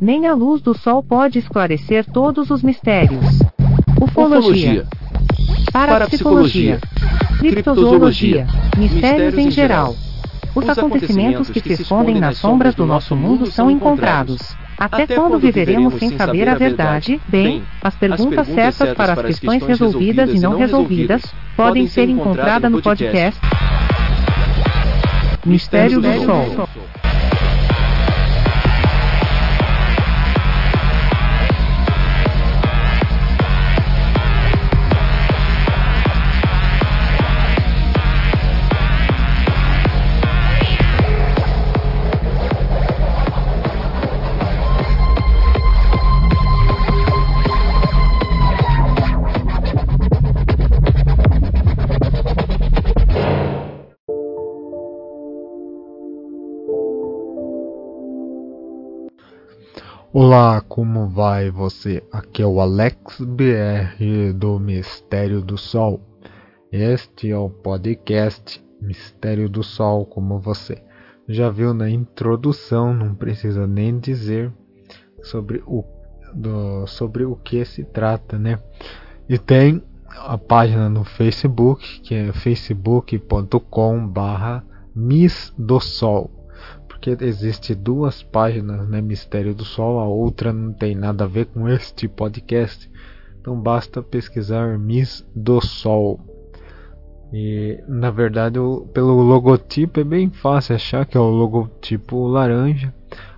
Nem a luz do sol pode esclarecer todos os mistérios. Ufologia. Parapsicologia. Criptozoologia. Mistérios em geral. Os acontecimentos que se escondem nas sombras do nosso mundo são encontrados. Até quando viveremos sem saber a verdade? Bem, as perguntas certas para as questões resolvidas e não resolvidas podem ser encontradas no podcast Mistério do Sol. Olá, como vai você? Aqui é o Alex BR do Mistério do Sol. Este é o podcast Mistério do Sol, como você já viu na introdução, não precisa nem dizer sobre o, do, sobre o que se trata, né? E tem a página no Facebook, que é facebook.com/barra Miss do Sol porque existe duas páginas, né, Mistério do Sol, a outra não tem nada a ver com este podcast. Então basta pesquisar Miss do Sol. E na verdade, pelo logotipo é bem fácil achar que é o logotipo laranja.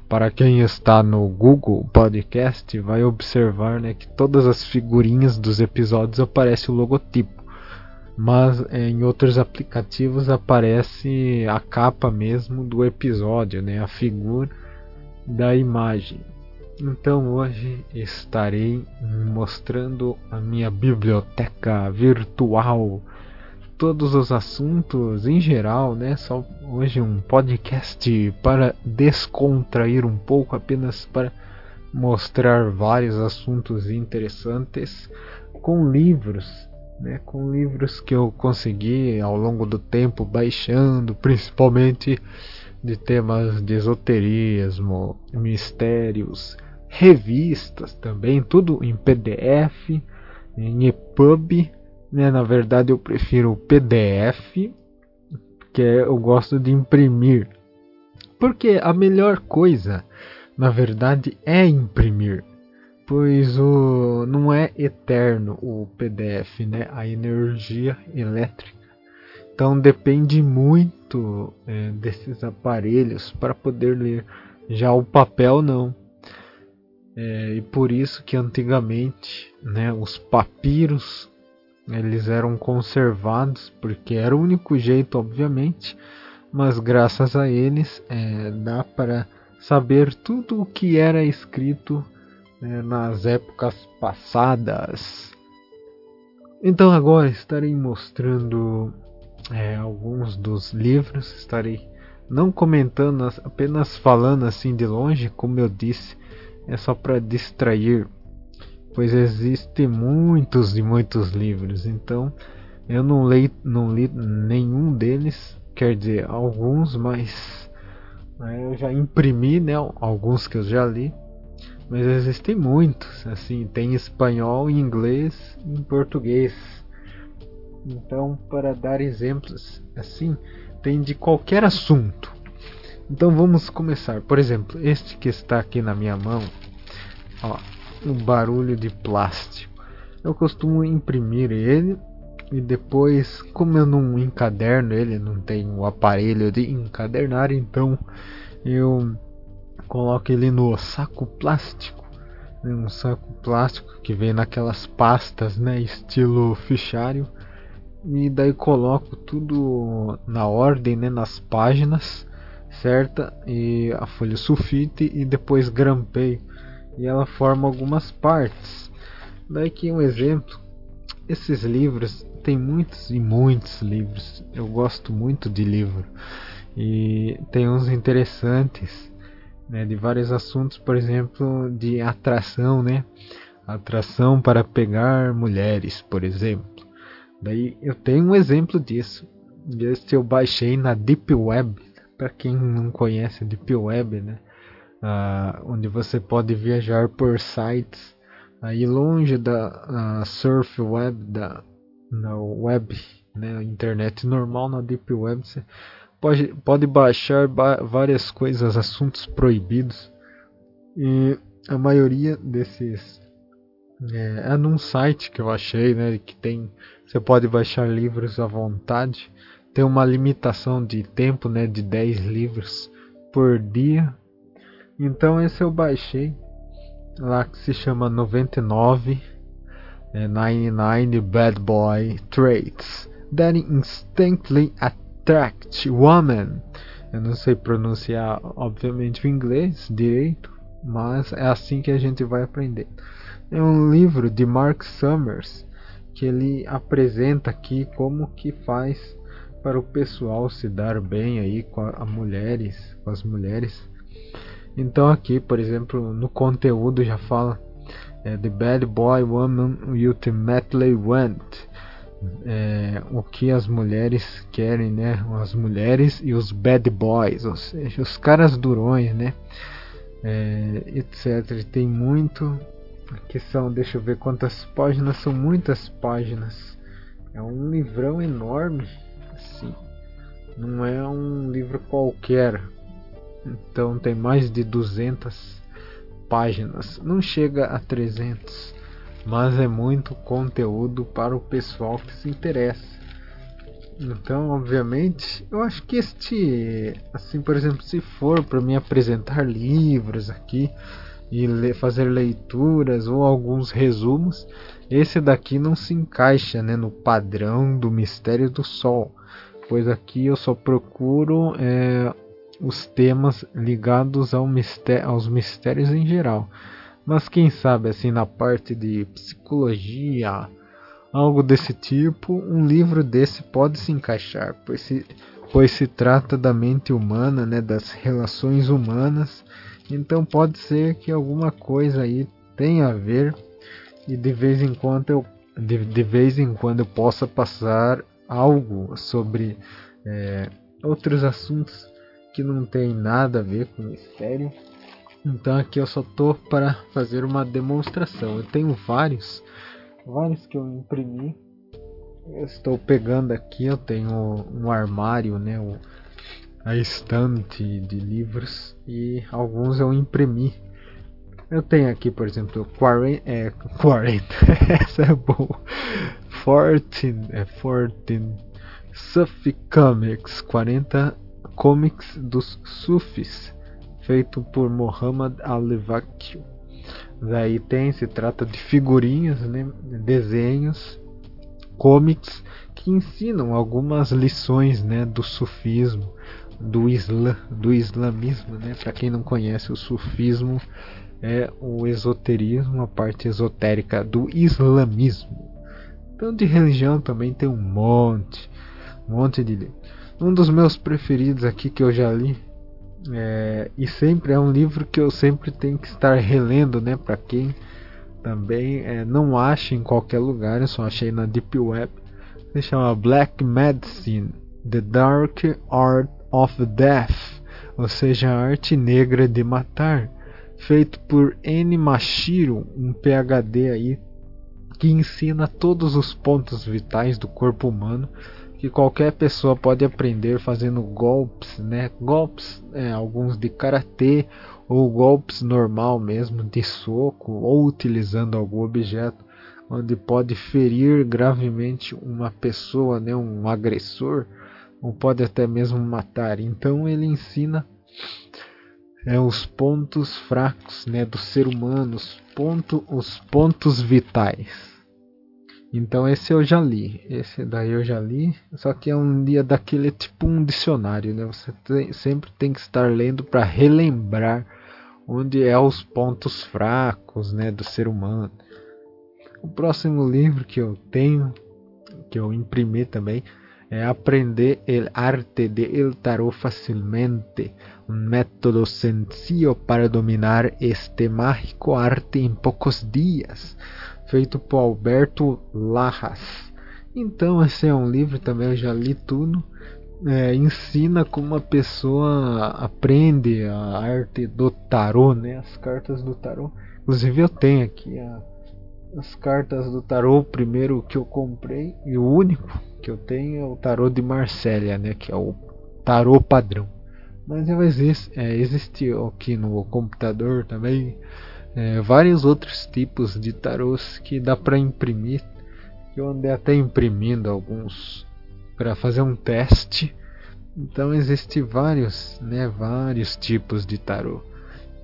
Para quem está no Google Podcast, vai observar né, que todas as figurinhas dos episódios aparece o logotipo mas em outros aplicativos aparece a capa mesmo do episódio, né, a figura da imagem. Então hoje estarei mostrando a minha biblioteca virtual, todos os assuntos em geral, né? Só hoje um podcast para descontrair um pouco, apenas para mostrar vários assuntos interessantes com livros né, com livros que eu consegui ao longo do tempo baixando, principalmente de temas de esoterismo, mistérios, revistas também, tudo em PDF, em EPUB. Né, na verdade, eu prefiro o PDF, que eu gosto de imprimir, porque a melhor coisa, na verdade, é imprimir pois o não é eterno o PDF, né? A energia elétrica. Então depende muito é, desses aparelhos para poder ler. Já o papel não. É, e por isso que antigamente, né, os papiros eles eram conservados porque era o único jeito, obviamente, mas graças a eles é, dá para saber tudo o que era escrito né, nas épocas passadas. Então agora estarei mostrando é, alguns dos livros, estarei não comentando, apenas falando assim de longe, como eu disse, é só para distrair, pois existem muitos e muitos livros, então eu não li, não li nenhum deles, quer dizer, alguns, mas né, eu já imprimi né, alguns que eu já li mas existem muitos, assim, tem espanhol, inglês e português. Então, para dar exemplos, assim, tem de qualquer assunto. Então vamos começar. Por exemplo, este que está aqui na minha mão, ó, um barulho de plástico. Eu costumo imprimir ele e depois, como eu não encaderno ele, não tenho o aparelho de encadernar, então eu coloca ele no saco plástico, né, um saco plástico que vem naquelas pastas, né, estilo fichário, e daí coloco tudo na ordem, né, nas páginas certa e a folha sulfite e depois grampeio e ela forma algumas partes. Daí aqui um exemplo, esses livros tem muitos e muitos livros. Eu gosto muito de livro e tem uns interessantes né, de vários assuntos, por exemplo, de atração, né? Atração para pegar mulheres, por exemplo. Daí eu tenho um exemplo disso. Este eu baixei na Deep Web. Para quem não conhece Deep Web, né? uh, onde você pode viajar por sites aí longe da surf web, da na web, né, internet normal na deep web. Você pode, pode baixar ba várias coisas, assuntos proibidos e a maioria desses é, é num site que eu achei, né, que tem você pode baixar livros à vontade. Tem uma limitação de tempo, né, de 10 livros por dia. Então esse eu baixei lá que se chama 99 é, 99 Bad Boy Traits that instantly attract women. Eu não sei pronunciar, obviamente, o inglês direito, mas é assim que a gente vai aprender. É um livro de Mark Summers que ele apresenta aqui como que faz para o pessoal se dar bem aí com a, mulheres, com as mulheres. Então aqui, por exemplo, no conteúdo já fala é, The Bad Boy Woman Ultimately Want. É, o que as mulheres querem, né? As mulheres e os bad boys, ou seja, os caras durões, né? É, etc. Tem muito que são, deixa eu ver quantas páginas, são muitas páginas. É um livrão enorme, assim. Não é um livro qualquer. Então tem mais de 200 páginas. Não chega a 300, mas é muito conteúdo para o pessoal que se interessa. Então, obviamente, eu acho que este, assim, por exemplo, se for para me apresentar livros aqui, e le fazer leituras ou alguns resumos, esse daqui não se encaixa né, no padrão do Mistério do Sol, pois aqui eu só procuro é, os temas ligados ao mistério, aos mistérios em geral. Mas quem sabe assim na parte de psicologia, algo desse tipo, um livro desse pode se encaixar, pois se, pois se trata da mente humana, né, das relações humanas então pode ser que alguma coisa aí tenha a ver e de vez em quando eu de, de vez em quando eu possa passar algo sobre é, outros assuntos que não tem nada a ver com mistério. Então aqui eu só tô para fazer uma demonstração. Eu tenho vários, vários que eu imprimi. Eu estou pegando aqui, eu tenho um armário, né? a estante de livros e alguns eu imprimi. Eu tenho aqui, por exemplo, 40, é, 40 essa é boa, 14, é 14 Sufi Comics, 40 comics dos Sufis, feito por Muhammad Al-Vakil. Daí tem, se trata de figurinhas, né, desenhos, comics que ensinam algumas lições né, do sufismo, do, islam, do islamismo, né? Para quem não conhece, o sufismo é o esoterismo, a parte esotérica do islamismo. Então de religião também tem um monte, um monte de. Um dos meus preferidos aqui que eu já li é, e sempre é um livro que eu sempre tenho que estar relendo, né? Para quem também é, não acha em qualquer lugar, eu só achei na Deep Web. Se chama Black Medicine: The Dark Art of Death, ou seja, a arte negra de matar, feito por N. Mashiro, um PhD aí que ensina todos os pontos vitais do corpo humano que qualquer pessoa pode aprender fazendo golpes, né? Golpes, é, alguns de karatê ou golpes normal mesmo de soco ou utilizando algum objeto onde pode ferir gravemente uma pessoa, né? Um agressor ou pode até mesmo matar. Então ele ensina é, os pontos fracos né, do ser humano, os, ponto, os pontos vitais. Então esse eu já li, esse daí eu já li, só que é um dia daquele tipo um dicionário, né? Você tem, sempre tem que estar lendo para relembrar onde é os pontos fracos, né, do ser humano. O próximo livro que eu tenho, que eu imprimi também, é aprender el arte de el tarot facilmente, um método sencillo para dominar este mágico arte em poucos dias, feito por Alberto Larras. Então esse é um livro também eu já li tudo é, ensina como a pessoa aprende a arte do tarô, né? As cartas do tarô. Inclusive eu tenho aqui a, as cartas do tarô, o primeiro que eu comprei e o único que eu tenho é o tarô de Marsella, né? Que é o tarô padrão. Mas existe, é, existe aqui no computador também é, vários outros tipos de tarôs que dá para imprimir. Eu andei até imprimindo alguns para fazer um teste. Então existe vários, né, vários tipos de tarô.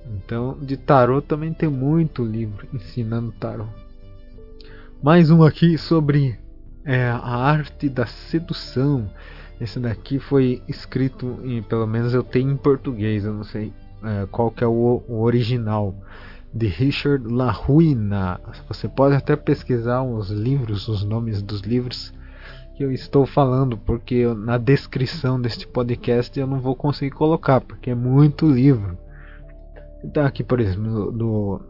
Então de tarô também tem muito livro ensinando tarô. Mais um aqui sobre é, a arte da sedução. Esse daqui foi escrito, em, pelo menos eu tenho em português, eu não sei é, qual que é o, o original de Richard LaRuina. Você pode até pesquisar os livros, os nomes dos livros que eu estou falando, porque eu, na descrição deste podcast eu não vou conseguir colocar, porque é muito livro. Então aqui, por exemplo, no,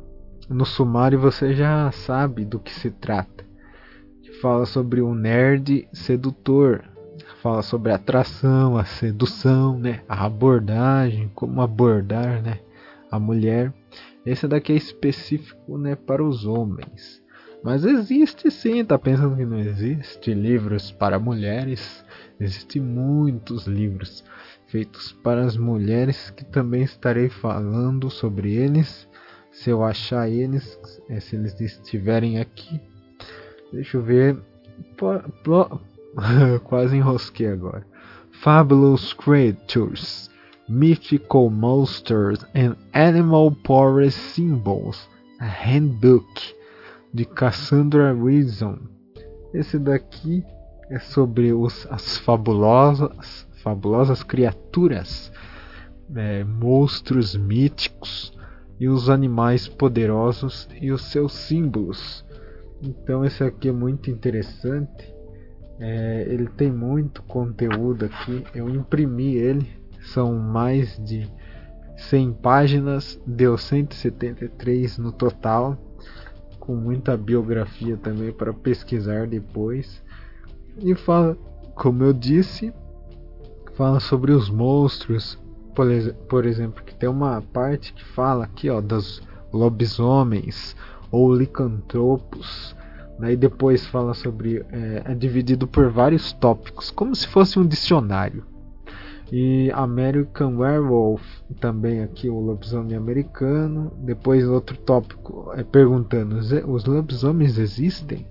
no sumário você já sabe do que se trata. Fala sobre o nerd sedutor, fala sobre a atração, a sedução, né, a abordagem, como abordar, né, a mulher. Esse daqui é específico, né, para os homens. Mas existe sim, tá pensando que não existe livros para mulheres? Existem muitos livros feitos para as mulheres que também estarei falando sobre eles. Se eu achar eles, é, se eles estiverem aqui. Deixa eu ver. Quase enrosquei agora. Fabulous Creatures, Mythical Monsters and Animal Power Symbols, Handbook de Cassandra Wilson. Esse daqui é sobre os, as fabulosas, fabulosas criaturas, é, monstros míticos e os animais poderosos e os seus símbolos. Então esse aqui é muito interessante. É, ele tem muito conteúdo aqui. Eu imprimi ele. São mais de 100 páginas. Deu 173 no total com muita biografia também para pesquisar depois. E fala, como eu disse, fala sobre os monstros, por, por exemplo, que tem uma parte que fala aqui, ó, dos lobisomens ou licantropos. Daí depois fala sobre é, é dividido por vários tópicos, como se fosse um dicionário. E American Werewolf, também aqui o lobisomem americano. Depois outro tópico é perguntando: os lobisomens existem?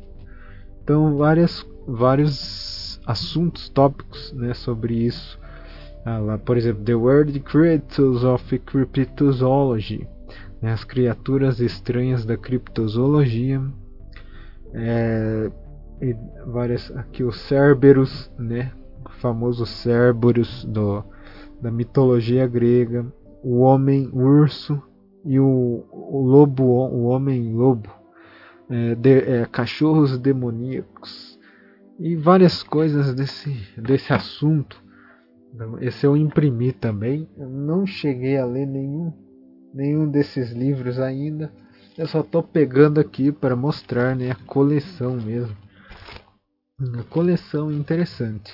Então várias, vários assuntos, tópicos né, sobre isso. Ah, lá, por exemplo, The World Creatures of Cryptozoology, né, as criaturas estranhas da criptozoologia. É, e várias aqui os Cerberus, né, famoso Cerberus do, da mitologia grega, o homem urso e o, o lobo, o homem lobo, é, de, é, cachorros demoníacos e várias coisas desse, desse assunto. Esse eu imprimi também. Eu não cheguei a ler nenhum, nenhum desses livros ainda. Eu só estou pegando aqui para mostrar né, a coleção mesmo. Uma coleção interessante.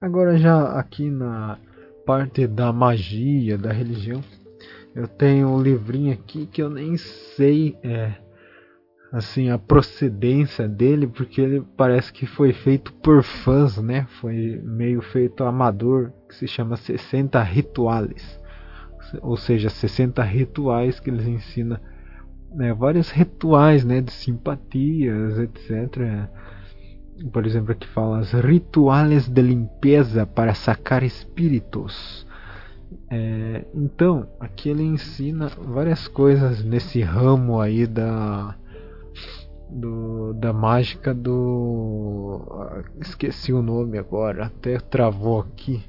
Agora já aqui na parte da magia, da religião, eu tenho um livrinho aqui que eu nem sei é, assim a procedência dele, porque ele parece que foi feito por fãs, né? Foi meio feito amador, que se chama 60 rituais. Ou seja, 60 rituais que eles ensinam né, vários rituais né, de simpatias, etc por exemplo, aqui fala rituais de limpeza para sacar espíritos. É, então, aqui ele ensina várias coisas nesse ramo aí da do, da mágica do esqueci o nome agora, até travou aqui.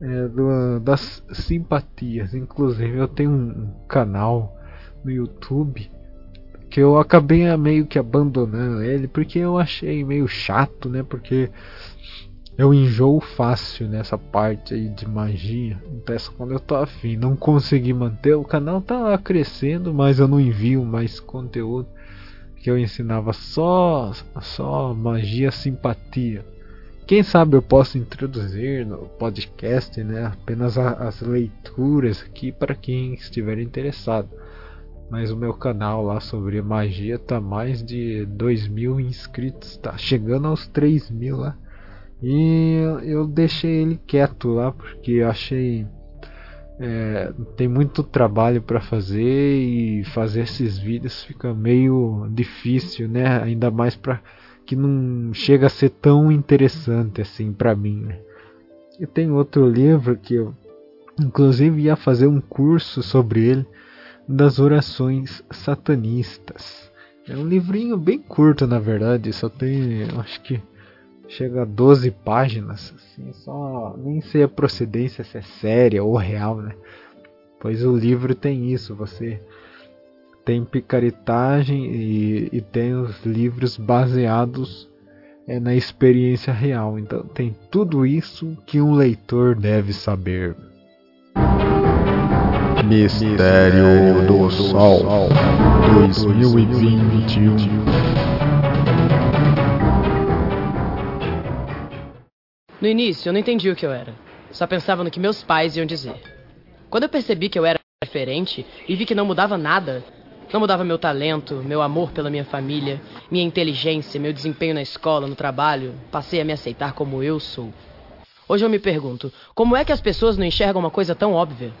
É, do, das simpatias. Inclusive, eu tenho um canal no YouTube que eu acabei meio que abandonando ele porque eu achei meio chato, né? Porque eu enjoo fácil nessa parte aí de magia. Peço quando eu tô afim. Não consegui manter. O canal tá lá crescendo, mas eu não envio mais conteúdo. Que eu ensinava só, só magia simpatia. quem sabe eu posso introduzir no podcast né, apenas a, as leituras aqui para quem estiver interessado. Mas o meu canal lá sobre magia tá mais de 2 mil inscritos, tá chegando aos 3 mil lá. E eu deixei ele quieto lá porque eu achei é, tem muito trabalho para fazer e fazer esses vídeos fica meio difícil, né? Ainda mais para que não chega a ser tão interessante assim para mim. Né? E tem outro livro que eu inclusive ia fazer um curso sobre ele das orações satanistas. É um livrinho bem curto, na verdade, só tem, acho que chega a 12 páginas, assim, só nem sei a procedência se é séria ou real, né? Pois o livro tem isso, você tem picaretagem e, e tem os livros baseados é, na experiência real. Então tem tudo isso que um leitor deve saber. Mistério do Sol 2021 No início, eu não entendi o que eu era. Só pensava no que meus pais iam dizer. Quando eu percebi que eu era diferente e vi que não mudava nada, não mudava meu talento, meu amor pela minha família, minha inteligência, meu desempenho na escola, no trabalho, passei a me aceitar como eu sou. Hoje eu me pergunto, como é que as pessoas não enxergam uma coisa tão óbvia?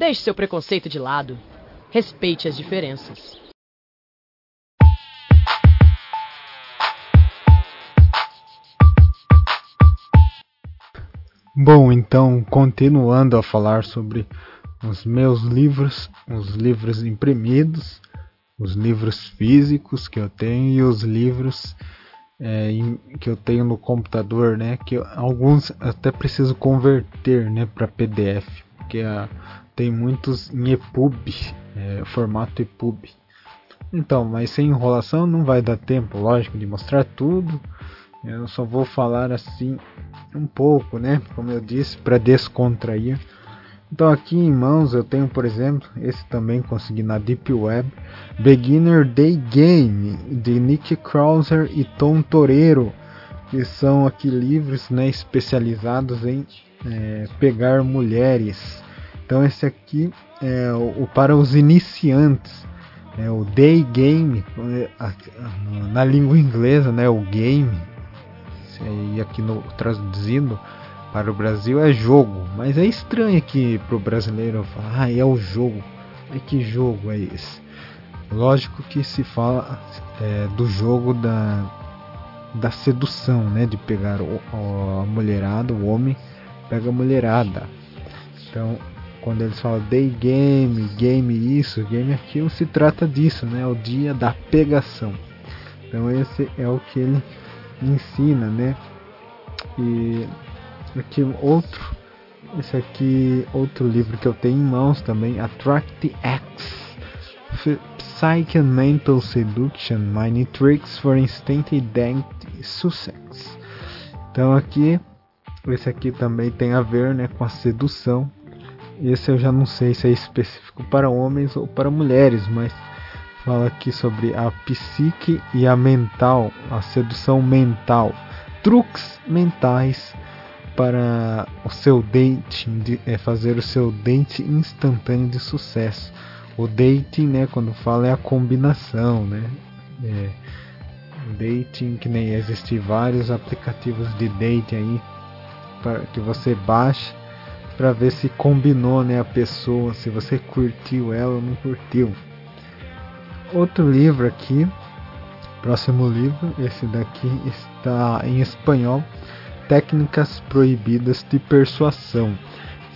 Deixe seu preconceito de lado. Respeite as diferenças. Bom, então, continuando a falar sobre os meus livros, os livros imprimidos, os livros físicos que eu tenho e os livros é, que eu tenho no computador, né? Que alguns até preciso converter, né, para PDF, porque a, tem muitos em EPUB, é, formato EPUB. Então, mas sem enrolação não vai dar tempo, lógico, de mostrar tudo. Eu só vou falar assim um pouco, né? Como eu disse, para descontrair. Então aqui em mãos eu tenho, por exemplo, esse também consegui na Deep Web, Beginner Day Game de Nick Krauser e Tom Torero, que são aqui livros, né, especializados em é, pegar mulheres. Então esse aqui é o, para os iniciantes, é o day game é, na língua inglesa, né, o game. E aqui no traduzindo para o Brasil é jogo, mas é estranho que para o brasileiro falar, ah, é o jogo. É que jogo é esse? Lógico que se fala é, do jogo da, da sedução, né? De pegar o, a mulherada, o homem pega a mulherada. Então quando eles falam day game, game isso, game aquilo, se trata disso, né? O dia da pegação. Então esse é o que ele ensina, né? E aqui outro, esse aqui outro livro que eu tenho em mãos também, Attract X. Psyche and Mental Seduction, Mind Tricks for Instant Identity Sussex. Então aqui, esse aqui também tem a ver né, com a sedução esse eu já não sei se é específico para homens ou para mulheres, mas fala aqui sobre a psique e a mental, a sedução mental, truques mentais para o seu dating, é fazer o seu date instantâneo de sucesso. O dating, né, quando fala é a combinação, né? É, dating que nem existe vários aplicativos de dating aí para que você baixe para ver se combinou, né, a pessoa, se você curtiu ela ou não curtiu. Outro livro aqui, próximo livro, esse daqui está em espanhol, Técnicas Proibidas de Persuasão,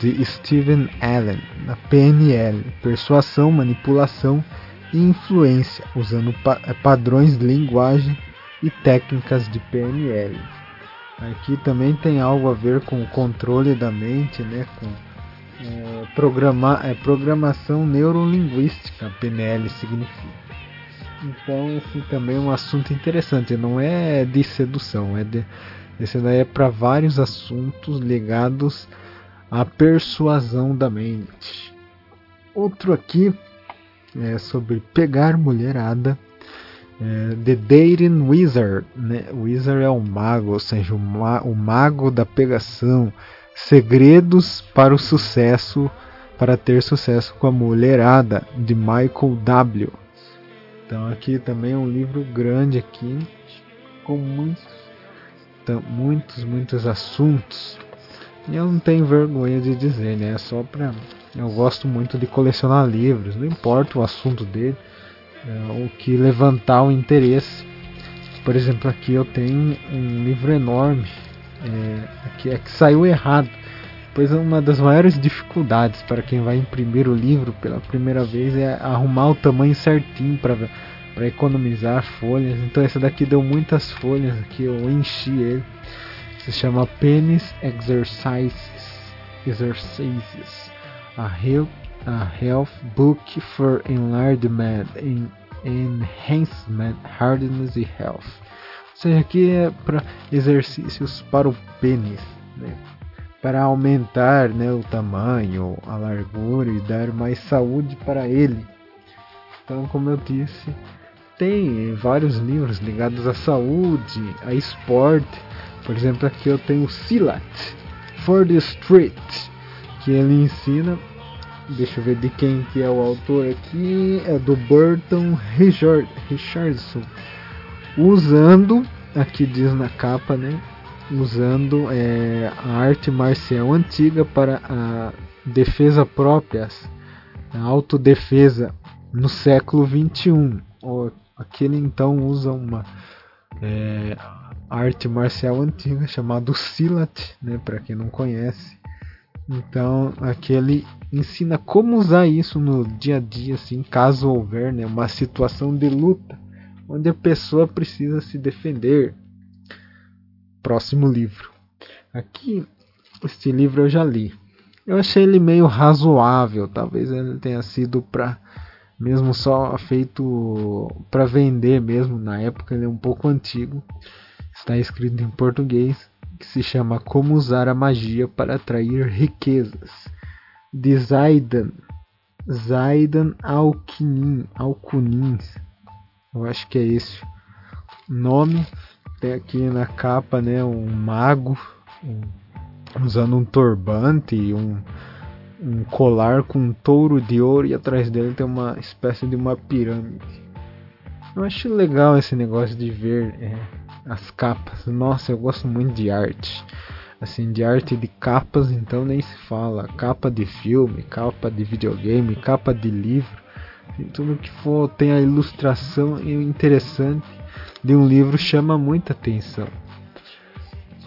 de Steven Allen, na PNL, Persuasão, Manipulação e Influência, usando pa padrões de linguagem e técnicas de PNL. Aqui também tem algo a ver com o controle da mente, né? Com é, programar, é, programação neurolinguística, PNL significa. Então esse também é um assunto interessante, não é de sedução, é de, esse daí é para vários assuntos ligados à persuasão da mente. Outro aqui é sobre pegar mulherada É, The Dating Wizard, né? Wizard é o mago, ou seja, o, ma o mago da pegação. Segredos para o sucesso, para ter sucesso com a mulherada, de Michael W. Então aqui também é um livro grande aqui, com muitos, muitos, muitos assuntos. E eu não tenho vergonha de dizer, né? É só pra. Eu gosto muito de colecionar livros, não importa o assunto dele o que levantar o interesse. Por exemplo, aqui eu tenho um livro enorme é, aqui é que saiu errado. Pois uma das maiores dificuldades para quem vai imprimir o livro pela primeira vez é arrumar o tamanho certinho para economizar folhas. Então esse daqui deu muitas folhas aqui, eu enchi ele. Se chama Penis Exercises. Exercises. A Help a health book for enlargement, in enhancement, hardness e health. Ou seja, aqui é para exercícios para o pênis, né? para aumentar né, o tamanho, a largura e dar mais saúde para ele. Então, como eu disse, tem vários livros ligados à saúde, a esporte. Por exemplo, aqui eu tenho Silat for the Street, que ele ensina Deixa eu ver de quem que é o autor aqui. É do Burton Richard, Richardson. Usando, aqui diz na capa, né? Usando é, a arte marcial antiga para a defesa própria, a autodefesa no século 21. Aquele então usa uma é, arte marcial antiga chamada Silat, né? Para quem não conhece. Então, aqui ele ensina como usar isso no dia a dia, assim, caso houver né, uma situação de luta onde a pessoa precisa se defender. Próximo livro. Aqui, este livro eu já li. Eu achei ele meio razoável, talvez ele tenha sido para mesmo só feito para vender mesmo na época, ele é um pouco antigo. Está escrito em português que se chama Como Usar a Magia para Atrair Riquezas, de Zaidan, Zaidan Alcunin, Alcunin, eu acho que é esse nome. Tem aqui na capa né, um mago um, usando um turbante e um, um colar com um touro de ouro e atrás dele tem uma espécie de uma pirâmide. Eu acho legal esse negócio de ver é, as capas. Nossa, eu gosto muito de arte. Assim, de arte de capas, então nem se fala. Capa de filme, capa de videogame, capa de livro. E tudo que for tem a ilustração interessante de um livro chama muita atenção.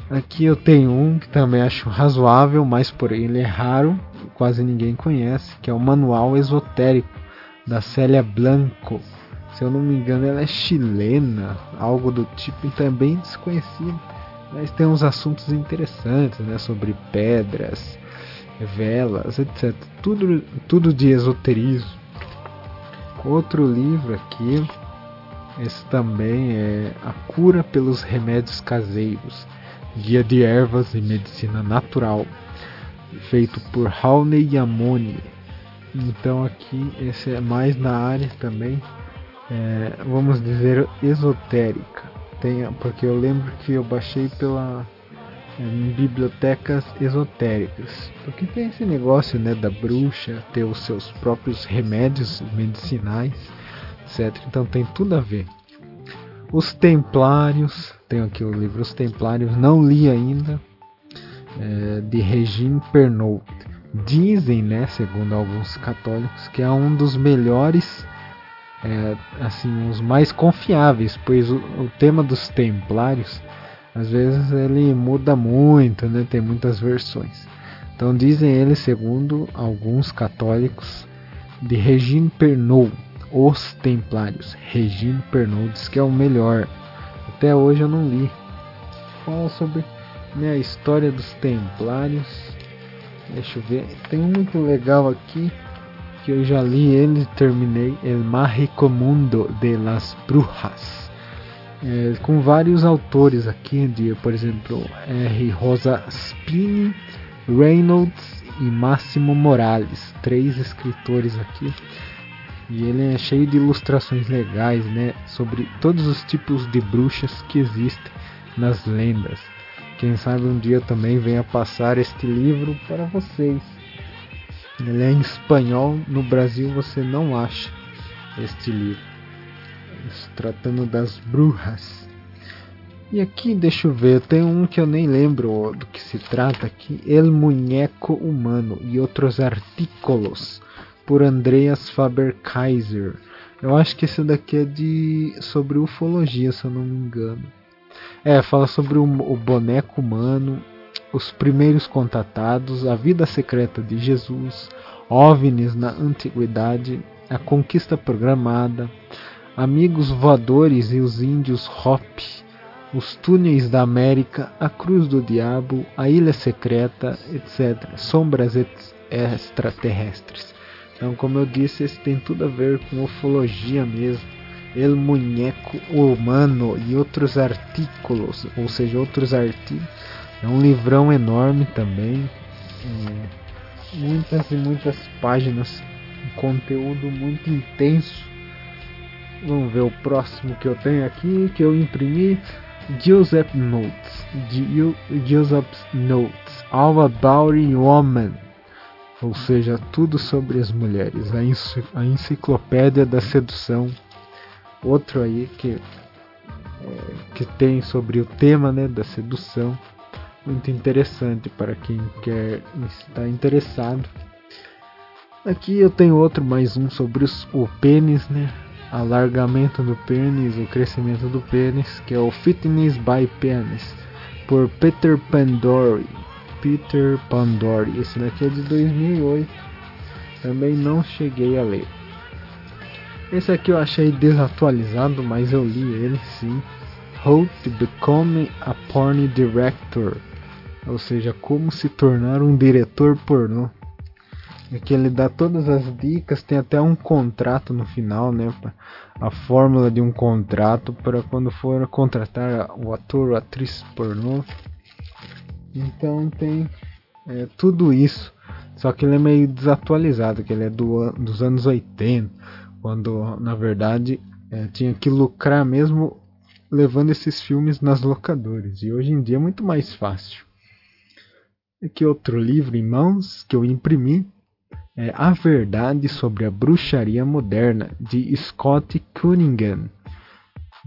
Aqui eu tenho um que também acho razoável, mas porém ele é raro, quase ninguém conhece, que é o Manual Esotérico da Célia Blanco. Se eu não me engano, ela é chilena, algo do tipo, e também desconhecida. Mas tem uns assuntos interessantes, né, sobre pedras, velas, etc. Tudo, tudo de esoterismo. Outro livro aqui, esse também é A Cura pelos Remédios Caseiros, Guia de Ervas e Medicina Natural, feito por Raulney Yamone. Então aqui esse é mais na área também é, vamos dizer, esotérica. Tem, porque eu lembro que eu baixei pela é, bibliotecas esotéricas. Porque tem esse negócio né, da bruxa ter os seus próprios remédios medicinais, etc. Então tem tudo a ver. Os Templários, tenho aqui o livro Os Templários, não li ainda, é, de Regine Pernaut. Dizem, né, segundo alguns católicos, que é um dos melhores é, assim os mais confiáveis, pois o, o, tema dos Templários às vezes ele muda muito, né? Tem muitas versões. Então dizem eles, segundo alguns católicos, de Regine Pernod, os Templários. Regine Pernod diz que é o melhor. Até hoje eu não li. Fala sobre né, a história dos Templários. Deixa eu ver. Tem um muito legal aqui que eu já li ele terminei El Mágico Mundo de las Brujas é, com vários autores aqui de por exemplo R. Rosa Spini, Reynolds e Máximo Morales três escritores aqui E ele é cheio de ilustrações legais, né? Sobre todos os tipos de bruxas que existem nas lendas. Quem sabe um dia também venha passar este livro para vocês. Ele é em espanhol, no Brasil você não acha este livro. Tratando das bruxas. E aqui, deixa eu ver, tem um que eu nem lembro do que se trata aqui. El Muñeco Humano e outros artículos, por Andreas Faber-Kaiser. Eu acho que esse daqui é de sobre ufologia, se eu não me engano. É, fala sobre o, o boneco humano, os primeiros contatados, a vida secreta de Jesus, OVNIs na antiguidade, a conquista programada, amigos voadores e os índios Hopi, os túneis da América, a cruz do diabo, a ilha secreta, etc. Sombras extraterrestres. Então, como eu disse, esse tem tudo a ver com ufologia mesmo. El Muñeco Humano e outros artículos, ou seja, outros artigos. É um livrão enorme também. É, muitas e muitas páginas. Um conteúdo muito intenso. Vamos ver o próximo que eu tenho aqui, que eu imprimi. Joseph Notes. Joseph's Notes. All About Woman. Ou seja, tudo sobre as mulheres. A, a enciclopédia da sedução outro aí que, é, que tem sobre o tema né, da sedução. Muito interessante para quem quer estar interessado. Aqui eu tenho outro, mais um sobre os, o pênis, né? Alargamento do pênis, o crescimento do pênis, que é o Fitness by Penis, por Peter Pandori. Peter Pandori. Esse daqui é de 2008. Também não cheguei a ler. Esse aqui eu achei desatualizado, mas eu li ele sim. How to Become a Porn Director. Ou seja, como se tornar um diretor pornô. Aqui ele dá todas as dicas, tem até um contrato no final, né? A fórmula de um contrato para quando for contratar o ator ou atriz pornô. Então tem é, tudo isso. Só que ele é meio desatualizado, que ele é do, dos anos 80 quando na verdade é, tinha que lucrar mesmo levando esses filmes nas locadoras. E hoje em dia é muito mais fácil. Aqui outro livro em mãos que eu imprimi é A Verdade sobre a Bruxaria Moderna de Scott Cunningham.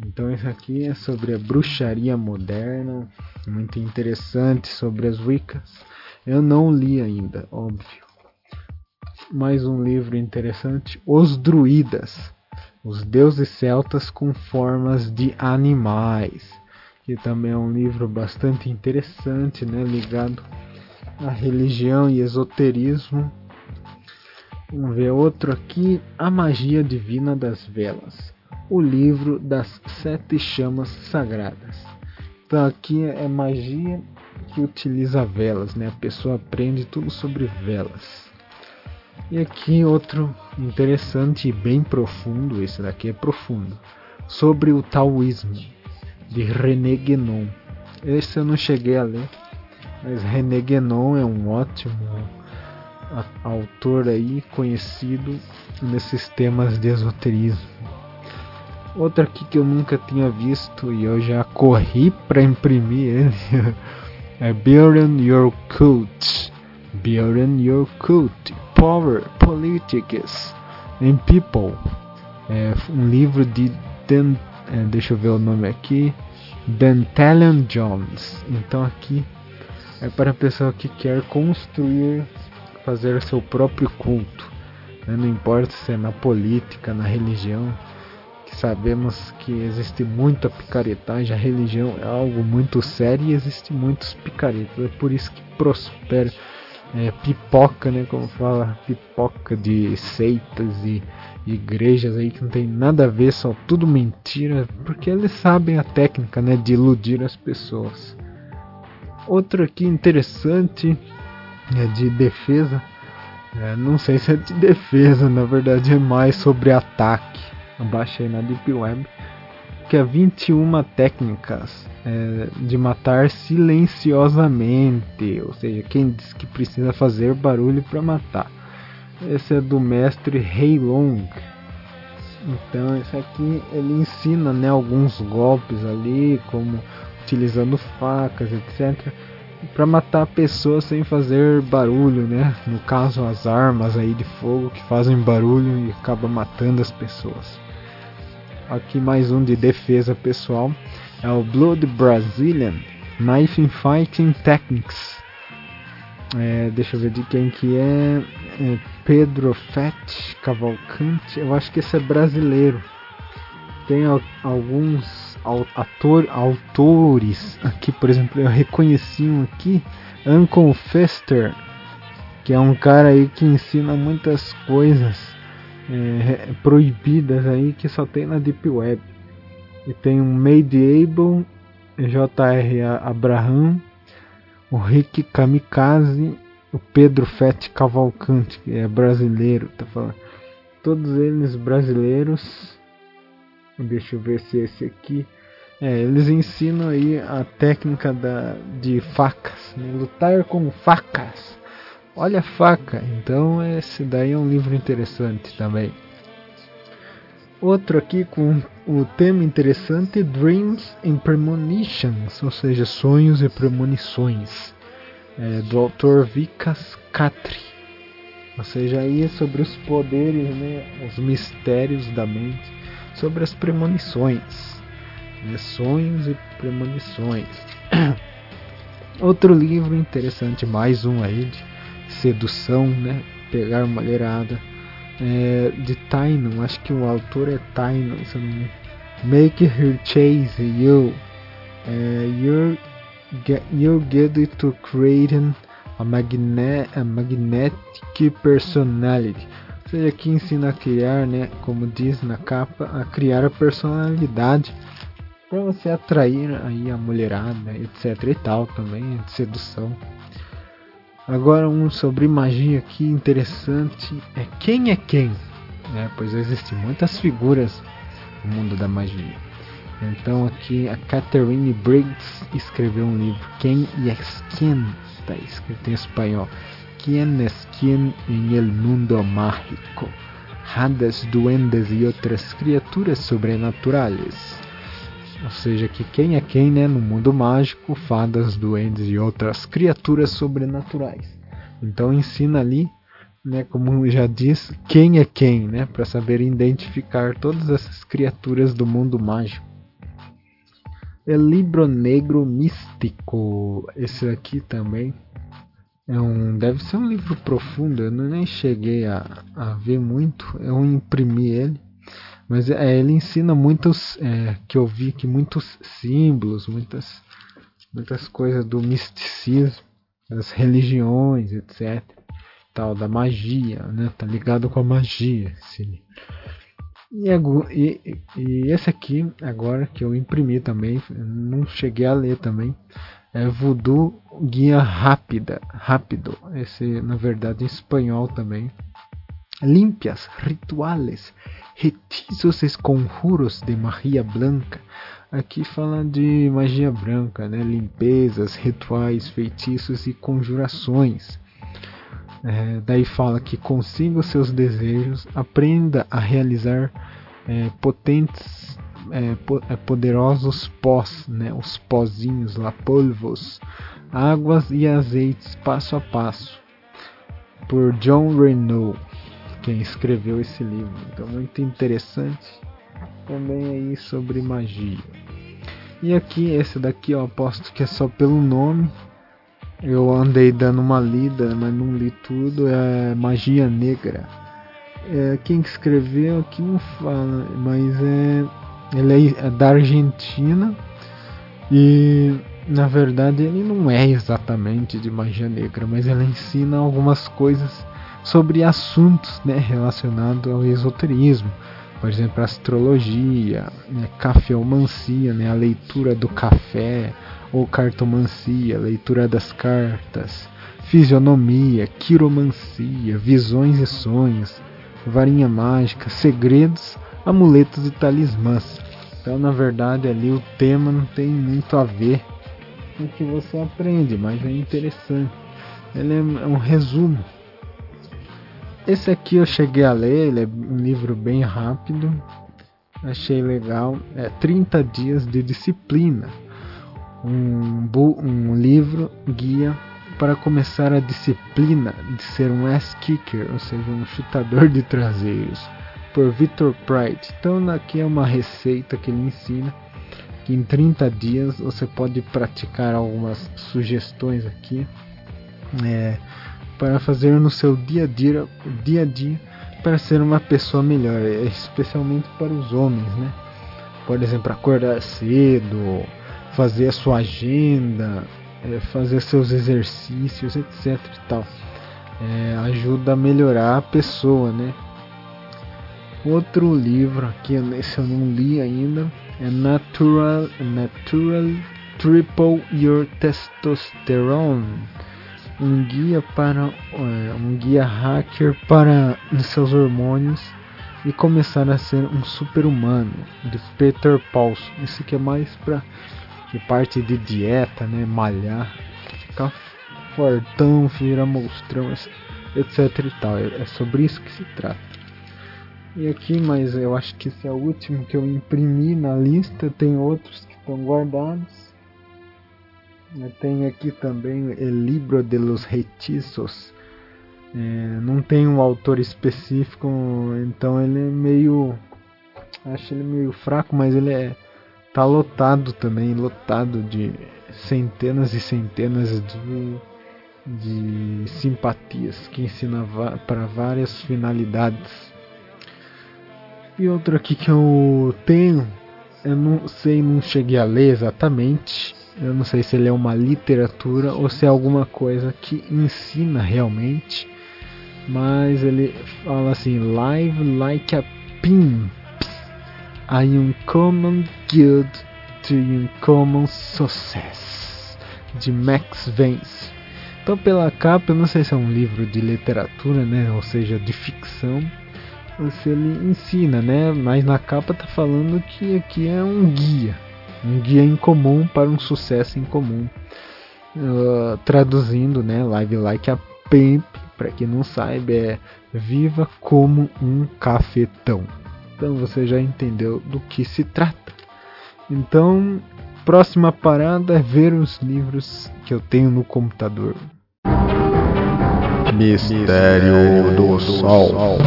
Então esse aqui é sobre a bruxaria moderna, muito interessante sobre as Wiccas. Eu não li ainda, óbvio mais um livro interessante: Os Druidas, os deuses celtas com formas de animais, que também é um livro bastante interessante, né, ligado à religião e esoterismo. Vamos ver outro aqui: A Magia Divina das Velas, o livro das sete chamas sagradas. Então aqui é magia que utiliza velas, né? A pessoa aprende tudo sobre velas. E aqui outro interessante e bem profundo, esse daqui é profundo, sobre o taoísmo, de René Guénon. Esse eu não cheguei a ler, mas René Guénon é um ótimo autor aí conhecido nesses temas de esoterismo. Outro aqui que eu nunca tinha visto e eu já corri para imprimir ele é Build Your Cult. Build Your Cult Power, Politics and People. É um livro de Dan, é, deixa eu ver o nome aqui, Dantalion Jones. Então aqui é para a pessoa que quer construir, fazer seu próprio culto. Né? Não importa se é na política, na religião, que sabemos que existe muita picaretagem. A religião é algo muito sério e existe muitos picaretas. É por isso que prospera é, pipoca, né? Como fala, pipoca de seitas e igrejas aí que não tem nada a ver, só tudo mentira, porque eles sabem a técnica, né? De iludir as pessoas. Outro aqui interessante é de defesa. É, não sei se é de defesa, na verdade é mais sobre ataque. Baixei na Deep Web que é 21 técnicas é, de matar silenciosamente, ou seja, quem diz que precisa fazer barulho para matar. Esse é do mestre Hei Long. Então esse aqui ele ensina né, alguns golpes ali, como utilizando facas, etc. para matar pessoas sem fazer barulho, né? No caso as armas aí de fogo que fazem barulho e acaba matando as pessoas. Aqui mais um de defesa pessoal é o Blood Brazilian Knife Fighting Techniques. É, deixa eu ver de quem que é. é Pedro Fett Cavalcante. Eu acho que esse é brasileiro. Tem alguns autores aqui, por exemplo, eu reconheci um aqui, Uncle Fester, que é um cara aí que ensina muitas coisas é, proibidas aí que só tem na Deep Web. E tem um Made Able, J.R. Abraham, o Rick Kamikaze, o Pedro Fett Cavalcante, que é brasileiro, tá falando. Todos eles brasileiros. Deixa eu ver se esse aqui. É, eles ensinam aí a técnica da, de facas, né? lutar com facas. Olha a faca, então esse daí é um livro interessante também. Outro aqui com o tema interessante Dreams and Premonitions, ou seja, sonhos e premonições, é, do autor Vikas Katri. Ou seja, aí é sobre os poderes, né, os mistérios da mente, sobre as premonições, né, sonhos e premonições. Outro livro interessante, mais um aí de sedução, né, pegar mulherada é, de Tynon, acho que o autor é Tynon, se não me Make her chase you. É, you're, get, you're to creating a, magne, a magnetic personality. Seja, que ensina a criar, né, como diz na capa, a criar a personalidade para você atrair aí a mulherada, etc e tal também, de sedução. Agora um sobre magia aqui interessante é quem é quem, né? Pois existem muitas figuras no mundo da magia. Então aqui a Catherine Briggs escreveu um livro Quem es quien está escrito em espanhol. Quem es quien en el mundo mágico. Hadas, duendes e outras criaturas sobrenaturais ou seja, que quem é quem né, no mundo mágico, fadas, duendes e outras criaturas sobrenaturais. Então ensina ali, né, como já diz, quem é quem, né, para saber identificar todas essas criaturas do mundo mágico. É Libro Negro Místico. Esse aqui também é um, deve ser um livro profundo. Eu nem cheguei a, a ver muito. Eu imprimi ele mas é, ele ensina muitos, é, que eu vi que muitos símbolos, muitas, muitas coisas do misticismo, das religiões, etc. Tal, da magia, né? Tá ligado com a magia. Sim. E, e, e, esse aqui, agora que eu imprimi também, não cheguei a ler também, é Voodoo Guia Rápida, Rápido. Esse, na verdade, em espanhol também. Limpias, rituales Retizos e conjuros de magia branca. Aqui fala de magia branca, né? limpezas, rituais, feitiços e conjurações. É, daí fala que consiga os seus desejos, aprenda a realizar é, potentes, é, é poderosos pós, né? os pozinhos lá, polvos, águas e azeites passo a passo. Por John Renault quem escreveu esse livro. Então, muito interessante também aí sobre magia. E aqui, esse daqui eu aposto que é só pelo nome. Eu andei dando uma lida, mas não li tudo. É Magia Negra. É, quem escreveu aqui não fala, mas é, ele é, é da Argentina e na verdade ele não é exatamente de magia negra, mas ele ensina algumas coisas sobre assuntos né, relacionados ao esoterismo, por exemplo, astrologia, né, cafeomancia, né, a leitura do café, ou cartomancia, leitura das cartas, fisionomia, quiromancia, visões e sonhos, varinha mágica, segredos, amuletos e talismãs. Então, na verdade, ali o tema não tem muito a ver com o que você aprende, mas é interessante. Ele é um resumo esse aqui eu cheguei a ler, ele é um livro bem rápido, achei legal. É 30 dias de disciplina, um, um livro guia para começar a disciplina de ser um ass kicker, ou seja, um chutador de traseiros, por Victor Pride. Então aqui é uma receita que ele ensina que em 30 dias você pode praticar algumas sugestões aqui é, para fazer no seu dia a dia, dia a dia para ser uma pessoa melhor, especialmente para os homens, né? Por exemplo, acordar cedo, fazer a sua agenda, é, fazer seus exercícios, etc e tal. É, ajuda a melhorar a pessoa, né? Outro livro aqui, esse eu não li ainda, é Natural, Natural Triple Your Testosterone, um guia para é, um guia hacker para seus hormônios e começar a ser um super-humano, de Peter Paulson. Isso aqui é mais para que parte de dieta, né, malhar, ficar fortão, virar monstrão, etc e tal. É, é sobre isso que se trata. E aqui, mas eu acho que esse é o último que eu imprimi na lista. Tem outros que estão guardados. Tem aqui também El Libro de los Retizos. É, não tem um autor específico, então ele é meio. Acho ele meio fraco, mas ele é. Tá lotado também, lotado de centenas e centenas de, de simpatias que ensina para várias finalidades e outro aqui que eu tenho, eu não sei, não cheguei a ler exatamente. Eu não sei se ele é uma literatura ou se é alguma coisa que ensina realmente. Mas ele fala assim: Live like a pimp. I am common good to uncommon success. De Max Vance. Então, pela capa, eu não sei se é um livro de literatura, né? Ou seja, de ficção se ele ensina, né? Mas na capa tá falando que aqui é um guia, um guia incomum para um sucesso incomum. Uh, traduzindo, né? Live like a pimp, para quem não saiba, é viva como um cafetão. Então você já entendeu do que se trata. Então, próxima parada é ver os livros que eu tenho no computador. Mistério do Sol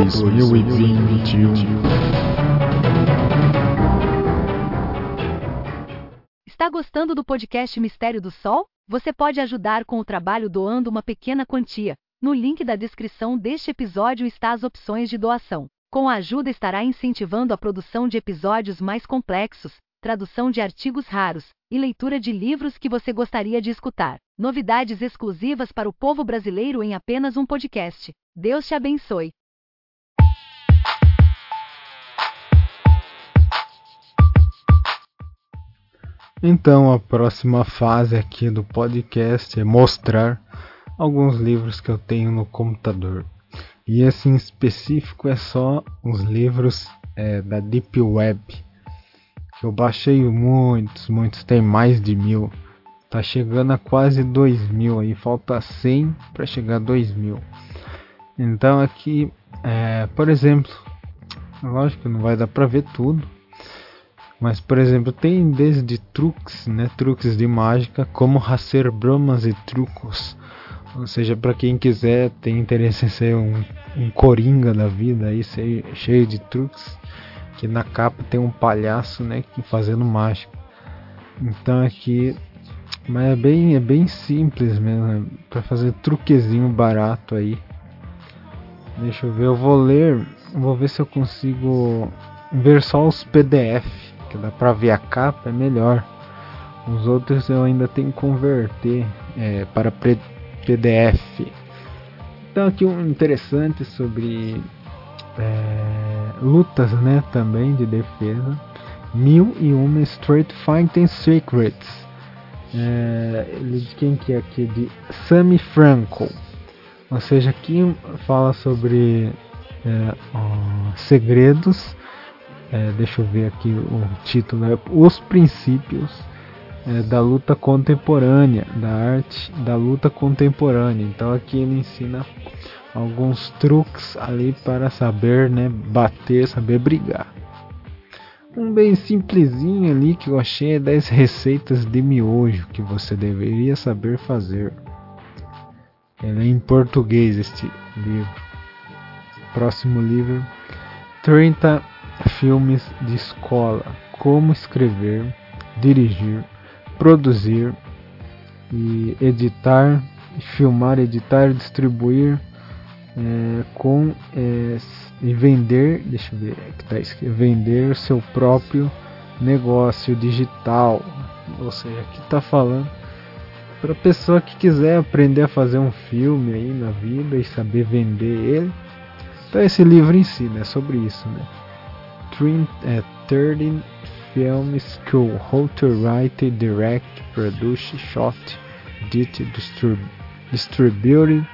2021. Está gostando do podcast Mistério do Sol? Você pode ajudar com o trabalho doando uma pequena quantia. No link da descrição deste episódio está as opções de doação. Com a ajuda estará incentivando a produção de episódios mais complexos, tradução de artigos raros e leitura de livros que você gostaria de escutar. Novidades exclusivas para o povo brasileiro em apenas um podcast. Deus te abençoe. Então, a próxima fase aqui do podcast é mostrar alguns livros que eu tenho no computador. E esse em específico é só os livros é, da Deep Web eu baixei muitos, muitos, tem mais de mil. Tá chegando a quase dois mil aí, falta 100 para chegar a dois mil. Então aqui, é, por exemplo, lógico que não vai dar para ver tudo, mas por exemplo tem desde truques, né, truques de mágica, como racer bromas e trucos. Ou seja, para quem quiser, tem interesse em ser um, um coringa da vida aí, cheio de truques que na capa tem um palhaço, né, fazendo mágica. Então aqui, mas é bem, é bem simples mesmo, né, para fazer truquezinho barato aí. Deixa eu ver, eu vou ler, vou ver se eu consigo ver só os PDF, que dá para ver a capa, é melhor. Os outros eu ainda tenho que converter é, para PDF. Então aqui um interessante sobre é, lutas né, também de defesa. Mil e uma Street Fighting Secrets. É, de quem que é aqui? De Sammy Franco. Ou seja, aqui fala sobre é, ó, segredos. É, deixa eu ver aqui o título: é Os princípios é, da luta contemporânea, da arte da luta contemporânea. Então aqui ele ensina alguns truques ali para saber, né, bater, saber brigar. Um bem simplesinho ali que eu achei é 10 receitas de miojo que você deveria saber fazer. Ele é em português este livro. Próximo livro: 30 filmes de escola. Como escrever, dirigir, produzir e editar, filmar, editar, distribuir é, com é, vender, deixa eu ver, que tá escrito, vender seu próprio negócio digital. Ou seja, aqui está falando para pessoa que quiser aprender a fazer um filme aí na vida e saber vender ele. Então esse livro em si, né, sobre isso, né? 30, é, 30 Film School, How to Write, Direct, Produce, Shot, Edit, distrib Distribute,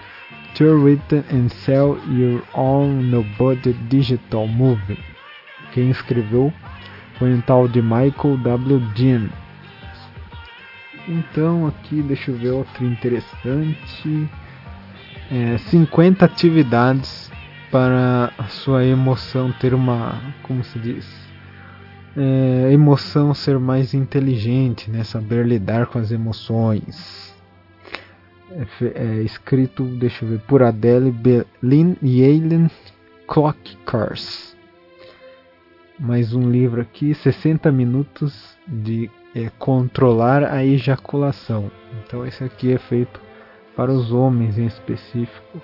to written and sell your own no-budget digital movie. Quem escreveu foi um tal de Michael W. Dean. Então aqui deixa eu ver outro interessante. É, 50 atividades para a sua emoção ter uma, como se diz, é, emoção ser mais inteligente, né? saber lidar com as emoções. É, escrito, deixa eu ver, por Adele Berlin e Eileen Clockcars. Mais um livro aqui, 60 minutos de é, controlar a ejaculação. Então esse aqui é feito para os homens em específico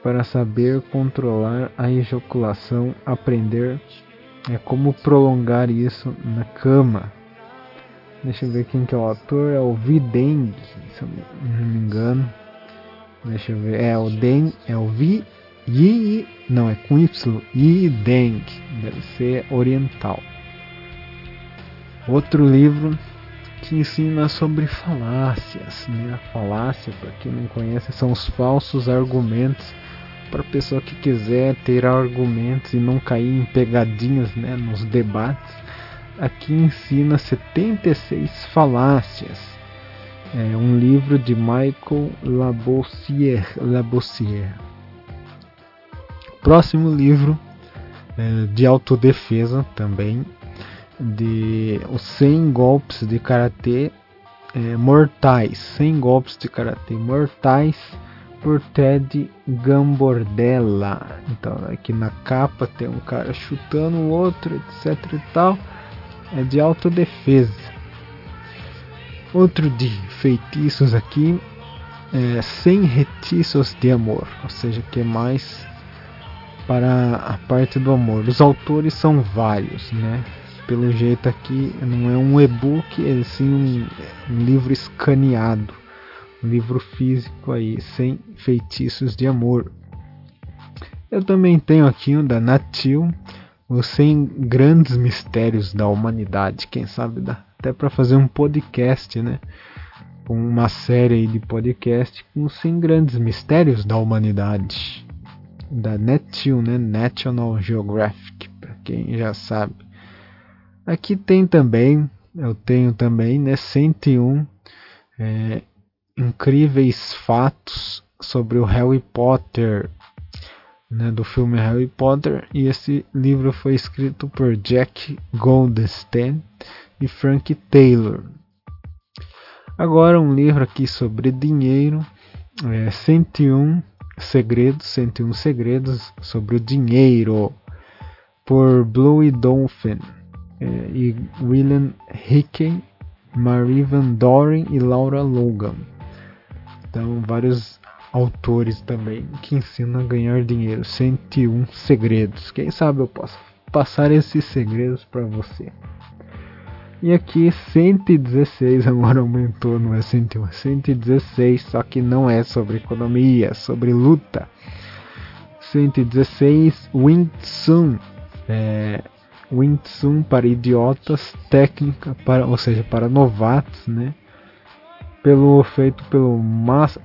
para saber controlar a ejaculação, aprender é como prolongar isso na cama. Deixa eu ver quem que é o autor, é o Videng, se eu não me engano. Deixa eu ver, é o Deng, é o Vi Yi, não, é com Y, Yi Deng, deve ser oriental. Outro livro que ensina sobre falácias, né? A falácia, para quem não conhece, são os falsos argumentos para a pessoa que quiser ter argumentos e não cair em pegadinhas né, nos debates, aqui ensina 76 falácias. É um livro de Michael Labossière. Próximo livro é, de autodefesa também, de os 100 golpes de karatê é, mortais, 100 golpes de karatê mortais por Ted Gambordella. Então aqui na capa tem um cara chutando o outro, etc e tal. É de autodefesa. Outro de feitiços aqui é sem retiços de amor, ou seja, que é mais para a parte do amor. Os autores são vários, né? Pelo jeito aqui não é um e-book, é sim um, livro escaneado um livro físico aí, sem feitiços de amor. Eu também tenho aqui um da Natil, os 100 grandes mistérios da humanidade. Quem sabe dá até para fazer um podcast, né? Uma série de podcast com os 100 grandes mistérios da humanidade. Da Natil, né? National Geographic, para quem já sabe. Aqui tem também, eu tenho também, né? 101 é, incríveis fatos sobre o Harry Potter, né, do filme Harry Potter, e esse livro foi escrito por Jack Goldstein e Frank Taylor. Agora um livro aqui sobre dinheiro, é, 101 segredos, 101 segredos sobre o dinheiro, por Bluey Dolphin é, e William Hickey, Marie Van Doren e Laura Logan. Então, vários autores também que ensinam a ganhar dinheiro. 101 segredos. Quem sabe eu posso passar esses segredos para você. E aqui 116 agora aumentou, não é 101, 116, só que não é sobre economia, é sobre luta. 116 Wing Tsun. É, Wing para idiotas, técnica para, ou seja, para novatos, né? Pelo feito pelo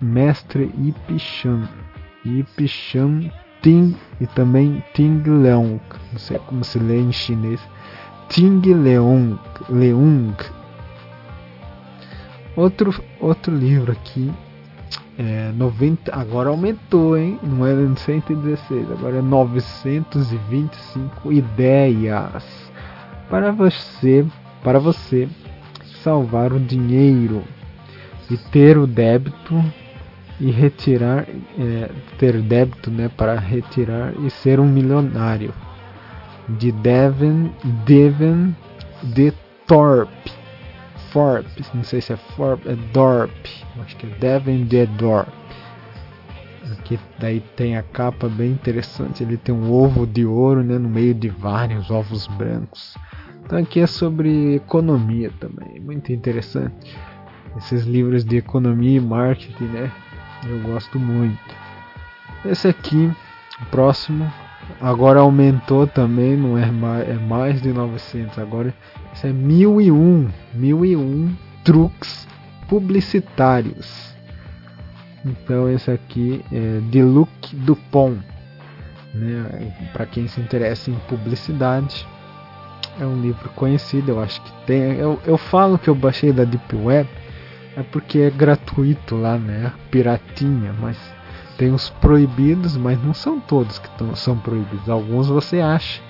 mestre Ipichan, Ipichan Ting e também Ting Leong, não sei como se lê em chinês, Ting Leong, Leung. Outro outro livro aqui é, 90, agora aumentou, hein? Não é 116, agora é 925 ideias para você, para você salvar o dinheiro e ter o débito e retirar, é, ter débito, né, para retirar e ser um milionário. De Devon, Devon de Thorpe. Thorpe, não sei se é Thorpe, é Dorp, acho que é Devon de Dorp. Aqui daí tem a capa bem interessante, ele tem um ovo de ouro, né, no meio de vários ovos brancos. Então aqui é sobre economia também, muito interessante. Esses livros de economia e marketing, né? Eu gosto muito. Esse aqui, o próximo, agora aumentou também, não é mais, é mais de 900 agora. Esse é 1001, 1001 truques publicitários. Então esse aqui é de Luc Dupont, né? Para quem se interessa em publicidade, é um livro conhecido, eu acho que tem. Eu, eu falo que eu baixei da Deep Web é porque é gratuito lá, né? Piratinha, mas tem os proibidos, mas não são todos que tão, são proibidos. Alguns você acha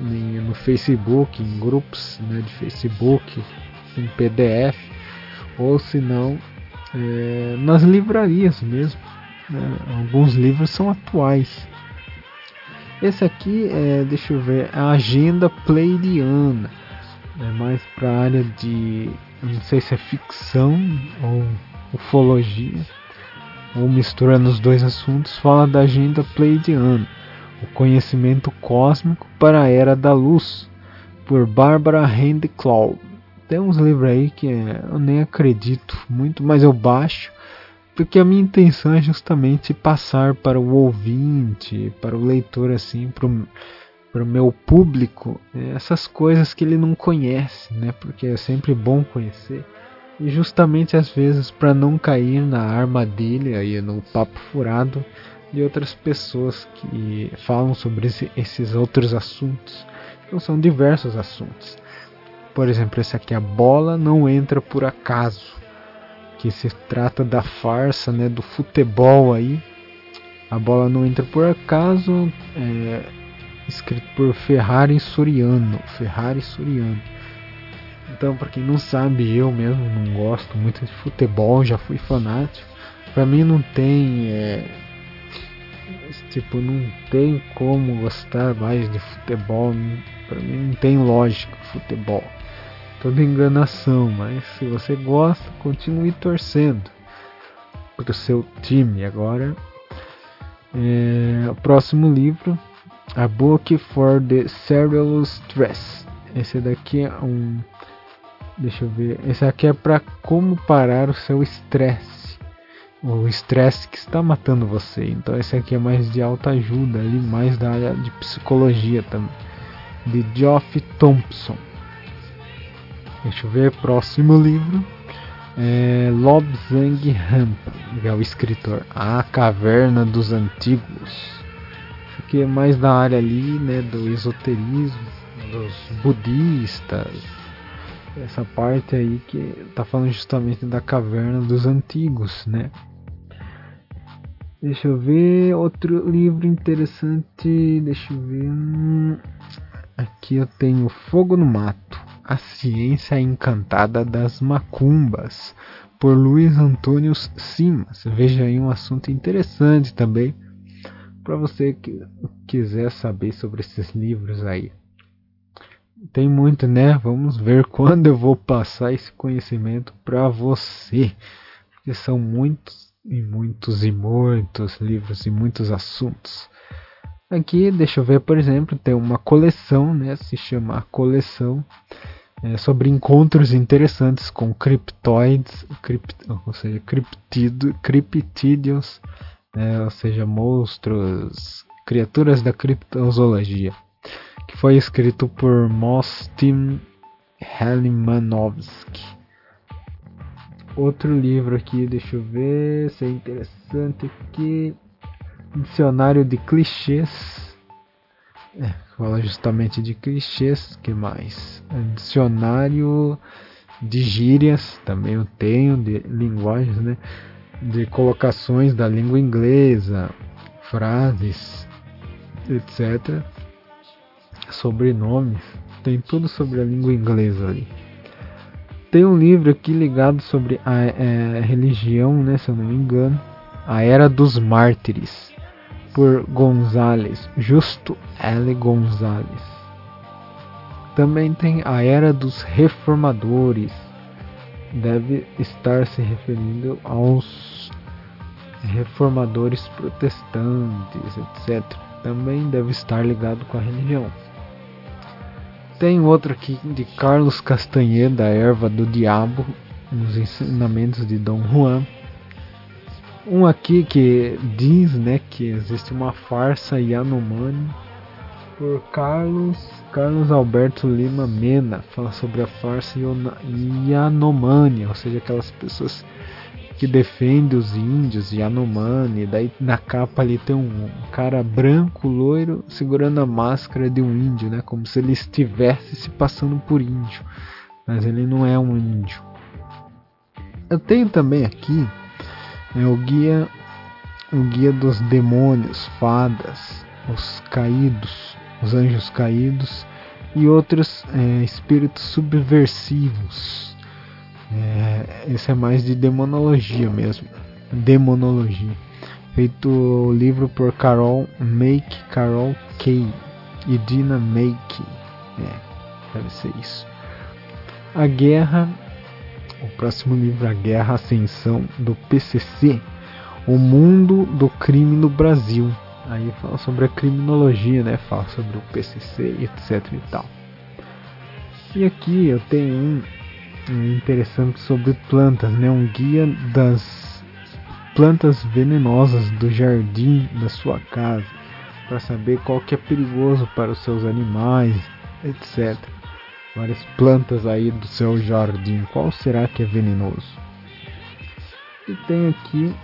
no Facebook, em grupos né, de Facebook, em PDF, ou se não, é, nas livrarias mesmo. Né? Alguns livros são atuais. Esse aqui é, deixa eu ver, a agenda pleidiana. É mais para a área de, não sei se é ficção ou ufologia, ou misturando os dois assuntos, fala da agenda pleidiana, o conhecimento cósmico para a era da luz, por Barbara Handclaw. Tem uns livros aí que é, eu nem acredito muito, mas eu baixo porque a minha intenção é justamente passar para o ouvinte, para o leitor assim, para o meu público, é, essas coisas que ele não conhece, né? Porque é sempre bom conhecer. E justamente às vezes para não cair na armadilha e no papo furado de outras pessoas que falam sobre esse, esses outros assuntos. Então são diversos assuntos. Por exemplo, esse aqui a bola não entra por acaso que se trata da farsa né, do futebol aí. A bola não entra por acaso, é, escrito por Ferrari Soriano. Ferrari Soriano. Então, para quem não sabe, eu mesmo não gosto muito de futebol, já fui fanático. Para mim não tem, é, tipo, não tem como gostar mais de futebol. Para mim não tem lógica futebol toda enganação, mas se você gosta, continue torcendo para o seu time. Agora, é, o próximo livro, A Book for the Cerebral Stress. Esse daqui é um. Deixa eu ver. Esse aqui é para como parar o seu estresse. O estresse que está matando você. Então, esse aqui é mais de alta ajuda, ali, mais da área de psicologia também. De Geoff Thompson. Deixa eu ver, próximo livro. É Lobsang Rampa, é o escritor. A Caverna dos Antigos. Aqui é mais da área ali, né, do esoterismo, dos budistas. Essa parte aí que tá falando justamente da Caverna dos Antigos, né? Deixa eu ver outro livro interessante. Deixa eu ver. Aqui eu tenho Fogo no Mato. A Ciência Encantada das Macumbas, por Luiz Antônio Simas. Veja aí um assunto interessante também para você que quiser saber sobre esses livros aí. Tem muito, né? Vamos ver quando eu vou passar esse conhecimento para você, porque são muitos e muitos e muitos livros e muitos assuntos. Aqui, deixa eu ver, por exemplo, tem uma coleção, né? Se chama coleção é, sobre encontros interessantes com criptoides, cript, ou seja, criptido, criptídeos, né? ou seja, monstros, criaturas da criptozoologia, que foi escrito por Mostim Helimanovsky. Outro livro aqui, deixa eu ver se é interessante aqui. Dicionário de clichês. É, fala justamente de clichês. que mais? É, dicionário de gírias. Também eu tenho, de linguagens, né? De colocações da língua inglesa, frases, etc. Sobrenomes, tem tudo sobre a língua inglesa ali. Tem um livro aqui ligado sobre a é, religião, né, se eu não me engano, A Era dos Mártires, por Gonzales, Justo L. Gonzales. Também tem A Era dos Reformadores, deve estar se referindo aos reformadores protestantes, etc. Também deve estar ligado com a religião. Tem outro aqui de Carlos Castanheda, Erva do Diabo, nos ensinamentos de Dom Juan. Um aqui que diz né, que existe uma farsa Yanomami por Carlos Carlos Alberto Lima Mena fala sobre a farsa Yanomami, ou seja, aquelas pessoas que defende os índios Yanomami. Daí na capa ali tem um cara branco, loiro, segurando a máscara de um índio, né? Como se ele estivesse se passando por índio. Mas ele não é um índio. Eu tenho também aqui é o guia o guia dos demônios, fadas, os caídos, os anjos caídos e outros é, espíritos subversivos é, esse é mais de demonologia mesmo. Demonologia. Feito o livro por Carol Make, Carol Kay e Dina Make. É, deve ser isso. A Guerra. O próximo livro, A Guerra Ascensão do PCC. O Mundo do Crime no Brasil. Aí fala sobre a criminologia, né? Fala sobre o PCC, etc e tal. E aqui eu tenho um interessante sobre plantas, né? Um guia das plantas venenosas do jardim da sua casa, para saber qual que é perigoso para os seus animais, etc. Várias plantas aí do seu jardim, qual será que é venenoso? E tem aqui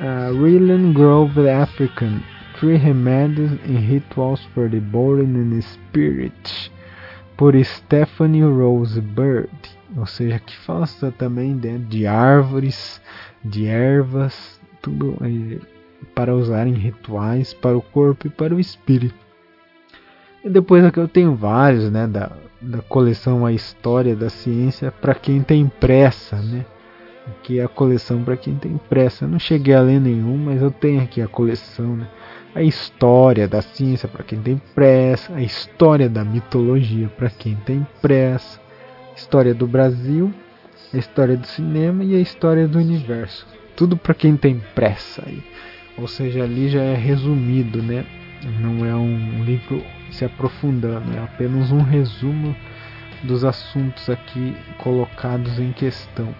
a uh, Grove African Three Remedies and Rituals for the Body and Spirit por Stephanie Rose Bird ou seja, que faça também né, de árvores, de ervas, tudo para usar em rituais para o corpo e para o espírito. E depois aqui eu tenho vários, né, da, da coleção A História da Ciência para quem tem pressa, né? Aqui é a coleção para quem tem pressa. Eu não cheguei a ler nenhum, mas eu tenho aqui a coleção, né? A história da ciência para quem tem pressa, a história da mitologia para quem tem pressa, história do Brasil, a história do cinema e a história do universo. Tudo para quem tem pressa aí. Ou seja, ali já é resumido, né? Não é um livro se aprofundando, é apenas um resumo dos assuntos aqui colocados em questão.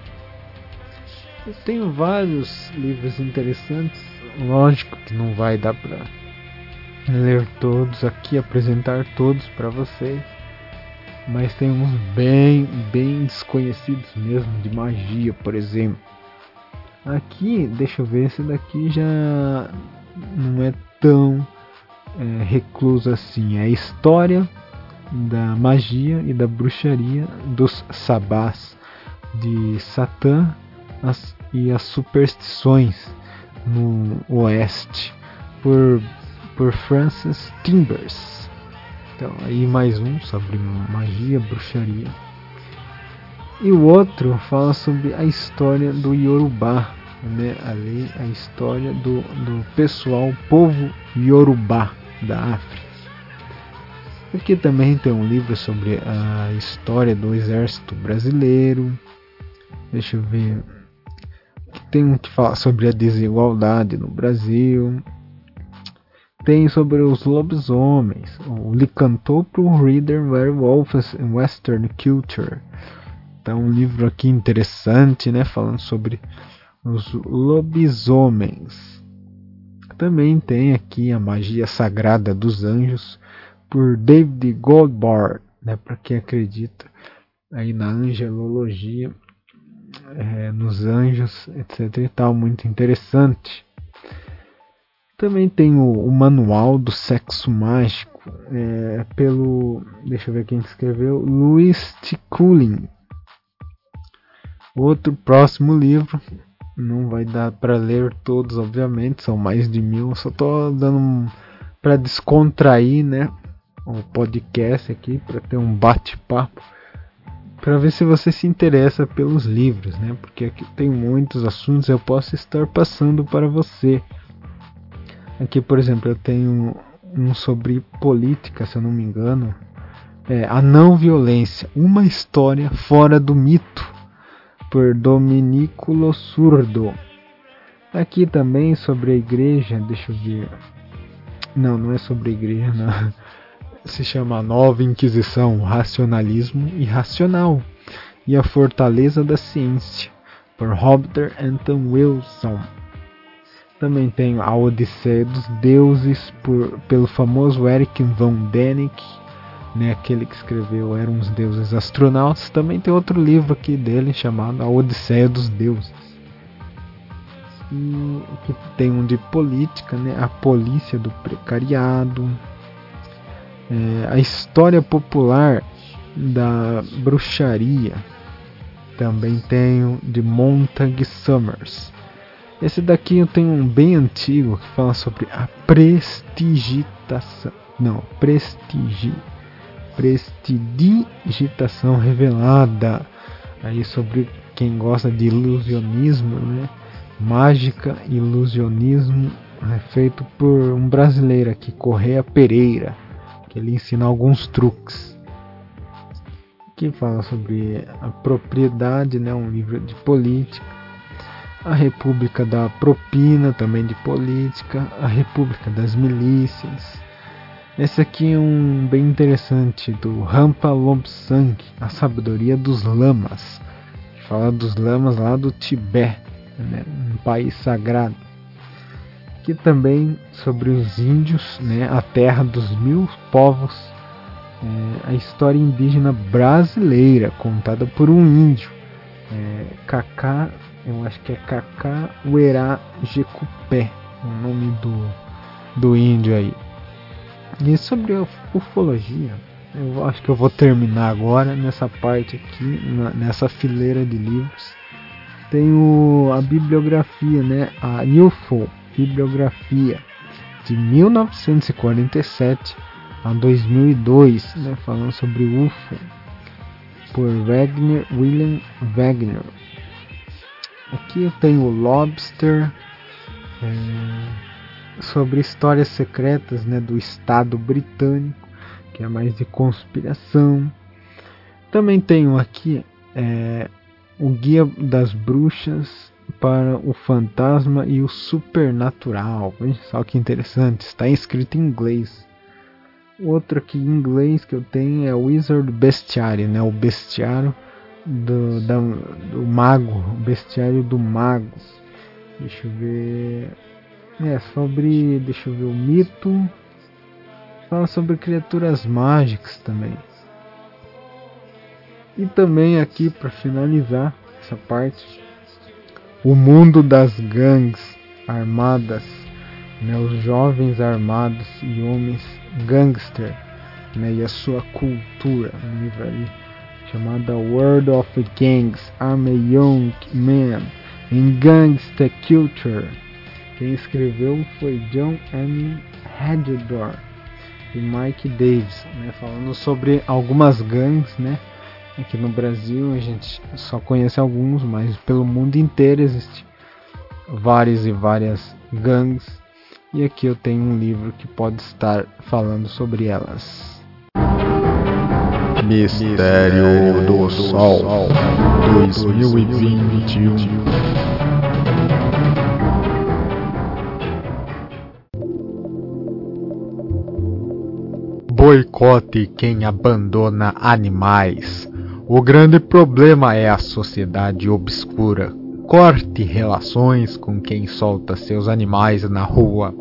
Eu tenho vários livros interessantes, lógico que não vai dar para ler todos aqui, apresentar todos para vocês mas tem uns bem, bem desconhecidos mesmo, de magia, por exemplo. Aqui, deixa eu ver, esse daqui já não é tão é, recluso assim. É a história da magia e da bruxaria dos sabás de Satã as, e as superstições no oeste por, por Francis Timbers. Então, aí mais um sobre magia, bruxaria. E o outro fala sobre a história do Yorubá, né? Ali a história do, do pessoal, povo Yorubá da África. Aqui também tem um livro sobre a história do exército brasileiro. Deixa eu ver. Tem um que fala sobre a desigualdade no Brasil tem sobre os lobisomens, o Lycanthrope Reader Werewolves in Western Culture. Então, um livro aqui interessante, né, falando sobre os lobisomens. Também tem aqui a Magia Sagrada dos Anjos por David Goldbar, né, para quem acredita aí na angelologia, é, nos anjos, etc. E tal, muito interessante. Também tem o, o Manual do Sexo Mágico, é, pelo. Deixa eu ver quem escreveu. Louis Ticulin. Outro próximo livro, Não vai dar para ler todos, obviamente, são mais de mil. Só tô dando para descontrair, né? O podcast aqui para ter um bate-papo para ver se você se interessa pelos livros, né? Porque aqui tem muitos assuntos eu posso estar passando para você. Aqui, por exemplo, eu tenho um sobre política, se eu não me engano. É, a não violência, uma história fora do mito, por Dominico Surdo. Aqui também sobre a igreja, deixa eu ver. Não, não é sobre a igreja, não se chama Nova Inquisição, Racionalismo Irracional e a Fortaleza da Ciência, por Robert Anton Wilson. Também tem A Odisseia dos Deuses, por, pelo famoso Eric von Däniken, né, aquele que escreveu Eram os Deuses Astronautas. Também tem outro livro aqui dele chamado A Odisseia dos Deuses. E que tem um de política, né, A Polícia do Precariado, é, a história popular da bruxaria. Também tenho de Montague Summers. Esse daqui eu tenho um bem antigo que fala sobre a prestigitação. Não, prestigi, prestidigitação revelada. Aí sobre quem gosta de ilusionismo, né? Mágica, ilusionismo, é feito por um brasileiro aqui, Correia Pereira que ele ensina alguns truques. Que fala sobre a propriedade, né, um livro de política. A República da Propina, também de política. A República das Milícias. Esse aqui é um bem interessante do Rampa Lobsang, A Sabedoria dos Lamas. Que fala dos lamas lá do Tibete, né, um país sagrado aqui também sobre os índios, né, a terra dos mil povos, é, a história indígena brasileira contada por um índio, é, Cacá, eu acho que é Cacá Uerá Jecupé, o nome do, do índio aí. E sobre a ufologia, eu acho que eu vou terminar agora nessa parte aqui, na, nessa fileira de livros. Tem o, a bibliografia, né, a UFO, bibliografia de 1947 a 2002, né, falando sobre UFO, por Wagner William Wagner. Aqui eu tenho o Lobster, é, sobre histórias secretas né, do Estado britânico, que é mais de conspiração. Também tenho aqui é, o Guia das Bruxas para o fantasma e o supernatural. Veja só que interessante, está escrito em inglês. Outro aqui em inglês que eu tenho é Wizard Bestiary, né? o bestiário do, da, do mago, bestiário do mago. Deixa eu ver. É sobre. Deixa eu ver o mito. Fala sobre criaturas mágicas também. E também aqui para finalizar essa parte o mundo das gangues armadas, né, os jovens armados e homens gangster, né, e a sua cultura, um livro ali chamado World of Gangs, I'm a Young Man in Gangster Culture. Quem escreveu foi John M. Hedgedor e Mike Davis, né, falando sobre algumas gangues, né, Aqui no Brasil a gente só conhece alguns, mas pelo mundo inteiro existem várias e várias gangues. E aqui eu tenho um livro que pode estar falando sobre elas. Mistério do Sol 2021 Boicote quem abandona animais. O grande problema é a sociedade obscura. Corte relações com quem solta seus animais na rua.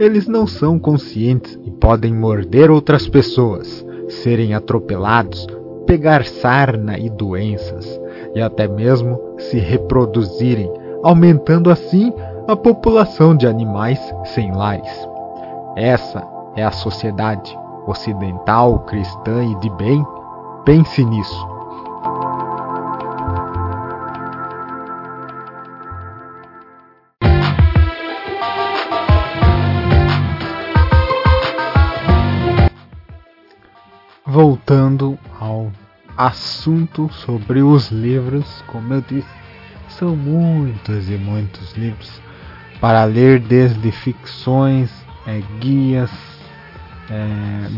Eles não são conscientes e podem morder outras pessoas, serem atropelados, pegar sarna e doenças, e até mesmo se reproduzirem, aumentando assim a população de animais sem lares. Essa é a sociedade ocidental, cristã e de bem? Pense nisso. Voltando ao assunto sobre os livros, como eu disse, são muitos e muitos livros para ler, desde ficções, é, guias, é,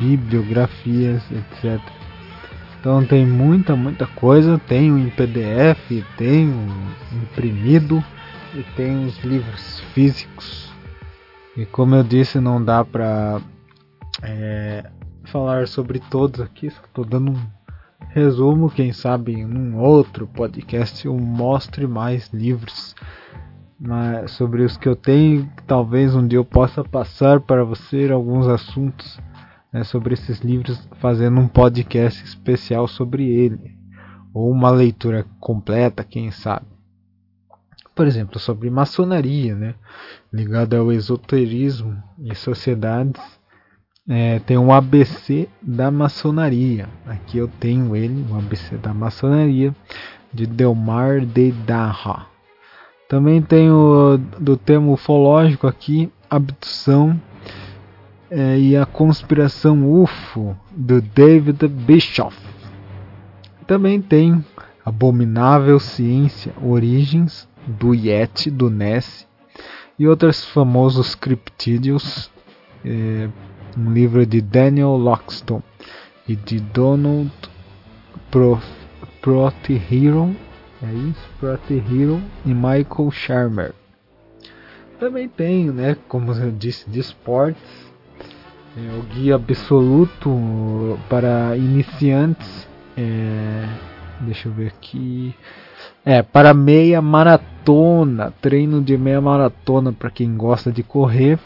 bibliografias, etc. Então tem muita, muita coisa. Tenho em PDF, tenho imprimido e tem os livros físicos. E como eu disse, não dá para é, falar sobre todos aqui. Estou dando um resumo. Quem sabe em um outro podcast eu mostre mais livros mas sobre os que eu tenho. Talvez um dia eu possa passar para você alguns assuntos né, sobre esses livros, fazendo um podcast especial sobre ele, ou uma leitura completa, quem sabe. Por exemplo, sobre maçonaria, né, ligado ao esoterismo e sociedades. É, tem um ABC da maçonaria. Aqui eu tenho ele, um ABC da maçonaria, de Delmar de Darra. Também tem o do termo ufológico aqui, abdução é, e a conspiração UFO do David Bischoff. Também tem Abominável Ciência, Origens do Yeti, do Ness e outros famosos criptídeos. É, um livro de Daniel Loxton e de Donald Prothero é isso, Prote Hero e Michael Sharmer. Também tenho, né, como eu disse, de esportes, é, o guia absoluto para iniciantes. É, deixa eu ver aqui. É, para meia maratona, treino de meia maratona para quem gosta de correr.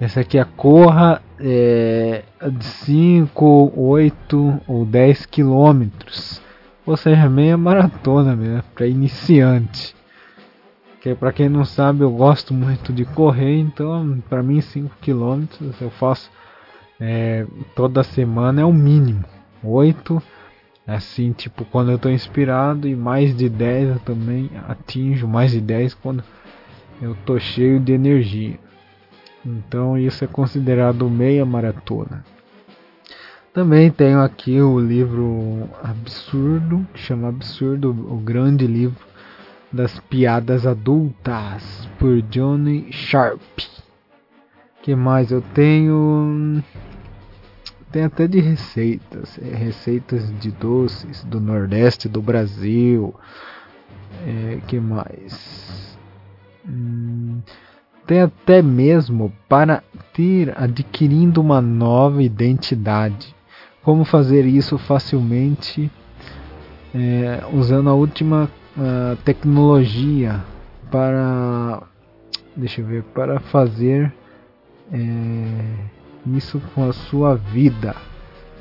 Essa aqui é a Corra é, de 5, 8 ou 10 quilômetros ou seja, meia maratona mesmo, para iniciante. Que para quem não sabe, eu gosto muito de correr, então para mim 5 km eu faço é, toda semana é o mínimo. 8 assim, tipo quando eu estou inspirado e mais de 10 eu também atinjo mais de 10 quando eu tô cheio de energia. Então isso é considerado meia maratona. Também tenho aqui o livro Absurdo, que chama Absurdo, o grande livro das piadas adultas, por Johnny Sharp. que mais eu tenho? Tem até de receitas, é, receitas de doces do Nordeste do Brasil. É, que mais? Hum, tem até mesmo para ter adquirindo uma nova identidade. Como fazer isso facilmente? É, usando a última uh, tecnologia para deixa eu ver para fazer é, isso com a sua vida.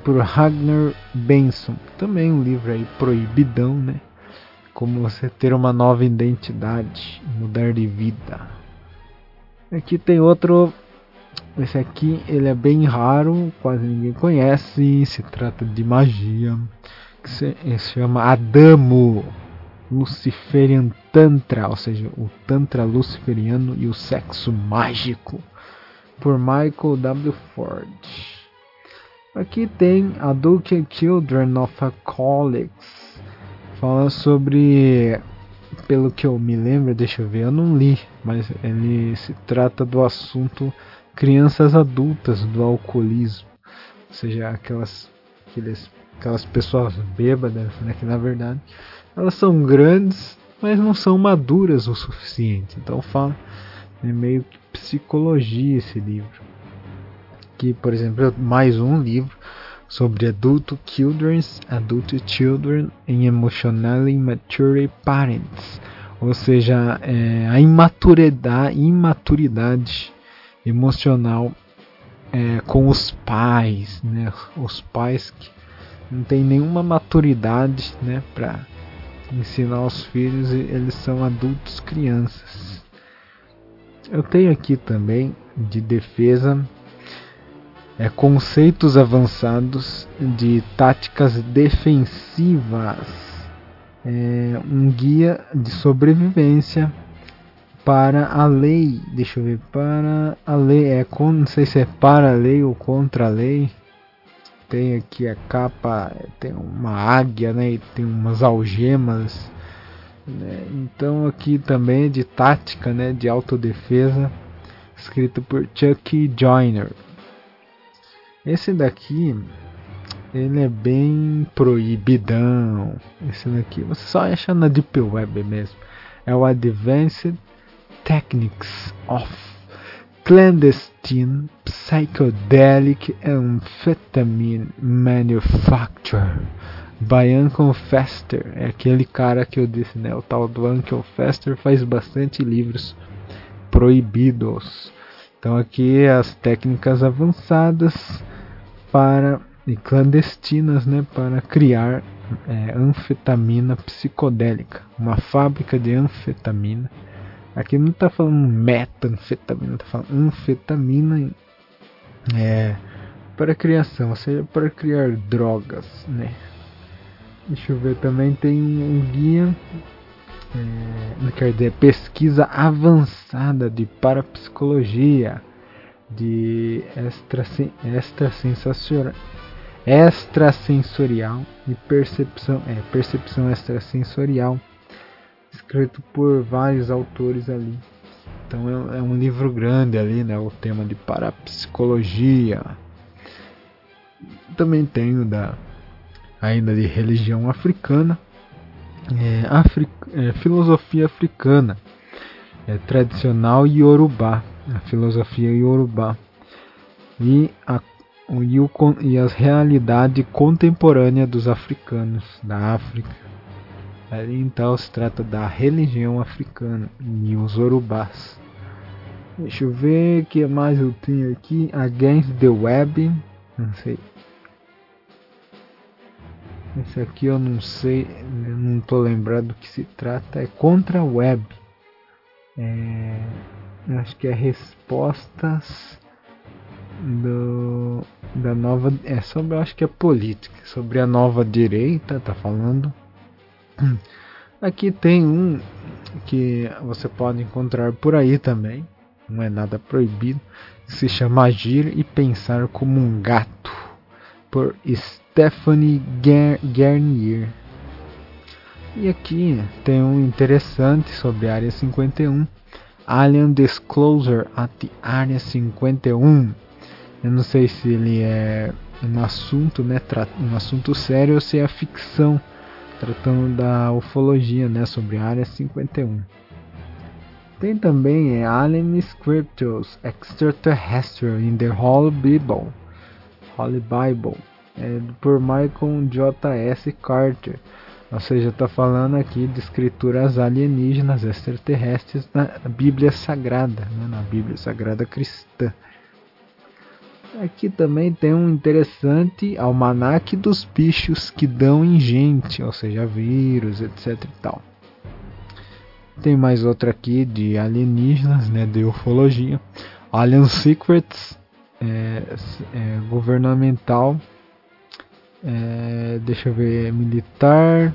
Por Ragnar Benson. Também um livro aí proibidão né? Como você ter uma nova identidade mudar de vida aqui tem outro esse aqui ele é bem raro, quase ninguém conhece. Se trata de magia, que se, se chama Adamo Luciferian Tantra, ou seja, o Tantra Luciferiano e o Sexo Mágico, por Michael W. Ford. Aqui tem Adult Children of Alcoholics, fala sobre, pelo que eu me lembro, deixa eu ver, eu não li, mas ele se trata do assunto crianças adultas do alcoolismo, ou seja, aquelas, aqueles, aquelas pessoas bêbadas, né, que na verdade elas são grandes, mas não são maduras o suficiente. Então fala é meio que psicologia esse livro. Que, por exemplo, mais um livro sobre adulto children's adult children and emotionally mature parents, ou seja, é, a imaturidade, imaturidade emocional é, com os pais, né? Os pais que não têm nenhuma maturidade, né, para ensinar os filhos eles são adultos crianças. Eu tenho aqui também de defesa é, conceitos avançados de táticas defensivas, é, um guia de sobrevivência para a lei. Deixa eu ver. Para a lei. É, não sei se é para a lei ou contra a lei. tem aqui a capa, tem uma águia, né? E tem umas algemas. Né? Então aqui também é de tática, né? De autodefesa, escrito por Chuck Joyner. Esse daqui, ele é bem proibidão. Esse daqui você só acha na Deep Web mesmo. É o Advanced Techniques of Clandestine Psychedelic Amphetamine Manufacture by Uncle Fester. É aquele cara que eu disse, né? O tal do Uncle Fester faz bastante livros proibidos. Então aqui as técnicas avançadas para e clandestinas, né, para criar é, anfetamina psicodélica, uma fábrica de anfetamina. Aqui não está falando metanfetamina, está falando anfetamina é, para criação, ou seja, para criar drogas, né? Deixa eu ver, também tem um guia, é, quer dizer, pesquisa avançada de parapsicologia, de extrasensorial, extrasensorial e percepção, é, percepção extrasensorial escrito por vários autores ali. Então é, é, um livro grande ali, né? O tema de parapsicologia. Também tenho da ainda de religião africana, é, Afri, é, filosofia africana, é, tradicional Yorubá, a filosofia Yorubá e a e, o, e as realidade contemporânea dos africanos da África então se trata da religião africana e os urubás. Deixa eu ver o que mais eu tenho aqui. Against the Web. Não sei. Esse aqui eu não sei. Eu não estou lembrado do que se trata. É contra a web. É, acho que é respostas do, da nova. É sobre. Acho que é política. Sobre a nova direita. Tá falando. Aqui tem um que você pode encontrar por aí também, não é nada proibido, se chama Agir e Pensar como um Gato, por Stephanie Garnier. E aqui tem um interessante sobre a Área 51, Alien Disclosure at Área 51. Eu não sei se ele é um assunto, né, um assunto sério ou se é ficção tratando da ufologia, né, sobre a área 51. Tem também é, Alien Scriptures Extraterrestrial in the Holy Bible, Holy Bible, é, por Michael J.S. Carter. Ou seja, está falando aqui de escrituras alienígenas extraterrestres na Bíblia Sagrada, né, na Bíblia Sagrada Cristã. Aqui também tem um interessante almanaque dos bichos que dão em gente, ou seja, vírus, etc e tal. Tem mais outra aqui de alienígenas, né, de ufologia. Alien Secrets, é, é, governamental, é, deixa eu ver, militar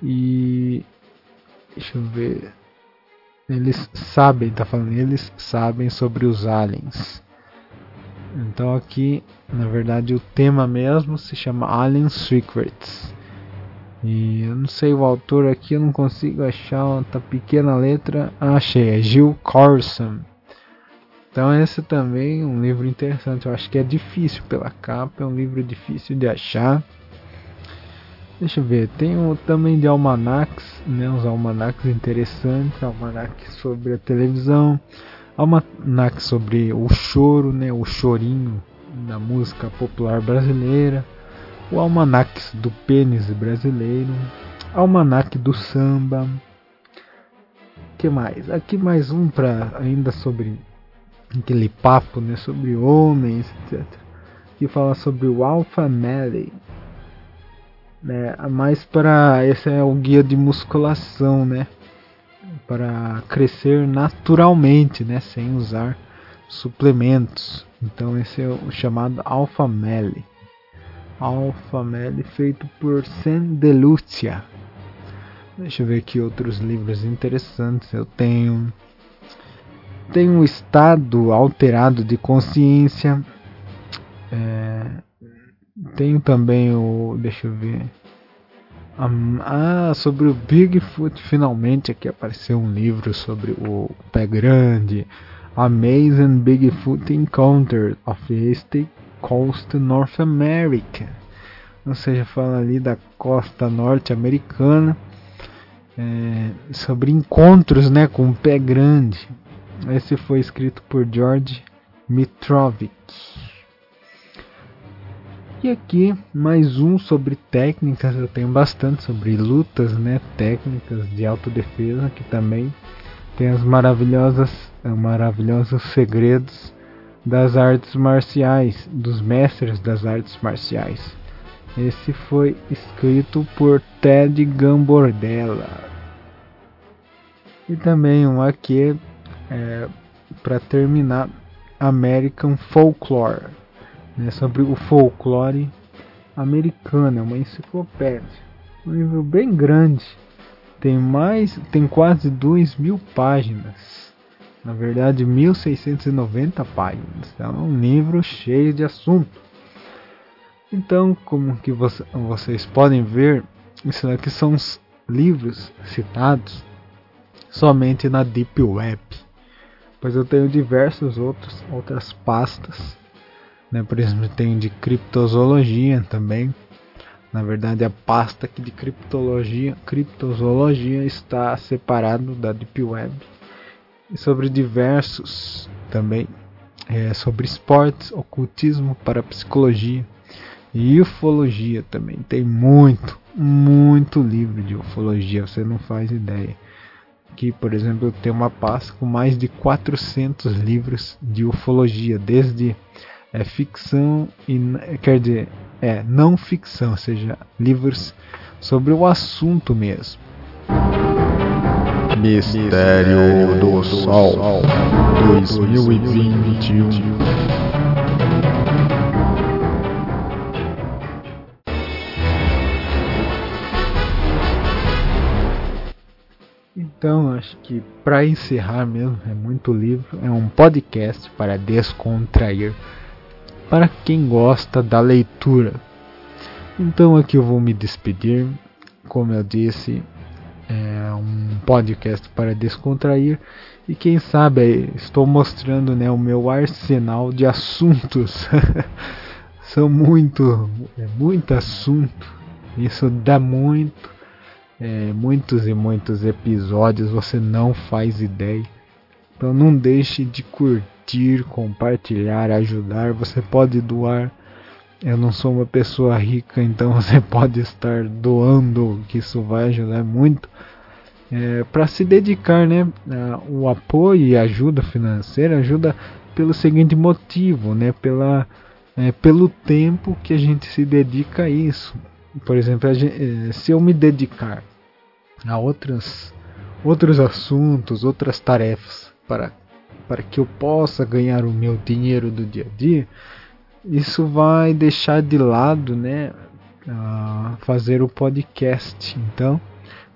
e deixa eu ver, eles sabem, tá falando, eles sabem sobre os aliens. Então aqui, na verdade, o tema mesmo se chama Alien Secrets. E eu não sei o autor aqui, eu não consigo achar outra pequena letra. Ah, achei, é Gil Corson. Então esse também é um livro interessante. Eu acho que é difícil pela capa, é um livro difícil de achar. Deixa eu ver, tem um, também de almanacs, né, uns almanacs interessantes, almanacs sobre a televisão, almanac sobre o choro, né, o chorinho da música popular brasileira, o almanac do pênis brasileiro, almanac do samba. Que mais? Aqui mais um para ainda sobre aquele papo, né, sobre homens, etc. Que fala sobre o Alpha Male. Né, mais para esse é o guia de musculação, né? para crescer naturalmente, né, sem usar suplementos. Então esse é o chamado Alpha Male. Alpha Male feito por Sam Delucia. Deixa eu ver aqui outros livros interessantes. Eu tenho tem um estado alterado de consciência. É, Tenho também o. Deixa eu ver. Ah, sobre o Bigfoot, finalmente aqui apareceu um livro sobre o pé grande. Amazing Bigfoot Encounter of East Coast North America. Ou seja, fala ali da costa norte-americana. É, sobre encontros né, com o pé grande. Esse foi escrito por George Mitrovic. E aqui mais um sobre técnicas, eu tenho bastante sobre lutas, né, técnicas de autodefesa, que também tem as maravilhosas, eh, maravilhosos segredos das artes marciais, dos mestres das artes marciais. Esse foi escrito por Ted Gambordella. E também um aqui é, para terminar American Folklore né, sobre o folclore americano, é uma enciclopédia, um livro bem grande, tem mais, tem quase 2 mil páginas, na verdade 1690 páginas, é um livro cheio de assunto. Então, como que você, vocês podem ver, isso aqui são os livros citados somente na Deep Web, pois eu tenho diversas outros, outras pastas né? Por exemplo, tem de criptozoologia também. Na verdade, a pasta aqui de criptologia, criptozoologia está separado da Deep Web. E sobre diversos também, é, sobre esportes, ocultismo, parapsicologia e ufologia também. Tem muito, muito livro de ufologia, você não faz ideia. Aqui, por exemplo, tenho uma pasta com mais de 400 livros de ufologia, desde é ficção e quer dizer é não ficção, ou seja, livros sobre o assunto mesmo. Mistério do Sol 2021 Então, acho que para encerrar mesmo, é muito livro, é um podcast para descontrair para quem gosta da leitura. Então aqui eu vou me despedir. Como eu disse, é um podcast para descontrair e quem sabe estou mostrando né, o meu arsenal de assuntos. São muito, é muito assunto. Isso dá muito, é, muitos e muitos episódios. Você não faz ideia. Então não deixe de curtir compartilhar, ajudar. Você pode doar. Eu não sou uma pessoa rica, então você pode estar doando, que isso vai ajudar muito. É, para se dedicar, né? O apoio e ajuda financeira ajuda pelo seguinte motivo, né? Pela, é, pelo tempo que a gente se dedica a isso. Por exemplo, gente, é, se eu me dedicar a outras, outros assuntos, outras tarefas para para que eu possa ganhar o meu dinheiro do dia a dia, isso vai deixar de lado, né, fazer o podcast. Então,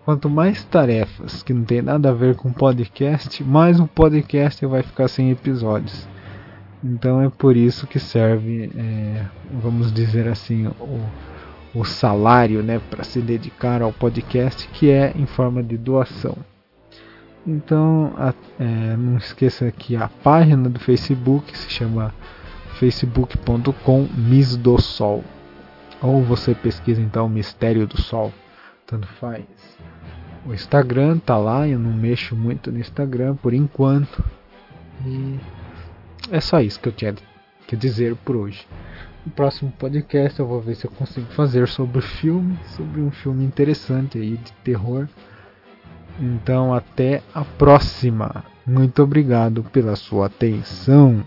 quanto mais tarefas que não tem nada a ver com podcast, mais o podcast vai ficar sem episódios. Então é por isso que serve, é, vamos dizer assim, o, o salário, né, para se dedicar ao podcast, que é em forma de doação. Então, a, é, não esqueça que a página do Facebook se chama facebook.com Miss do Sol. Ou você pesquisa então Mistério do Sol, tanto faz. O Instagram tá lá, eu não mexo muito no Instagram por enquanto. E é só isso que eu tinha que dizer por hoje no próximo podcast eu vou ver se eu consigo fazer sobre filme, sobre um filme interessante aí de terror. Então até a próxima. Muito obrigado pela sua atenção.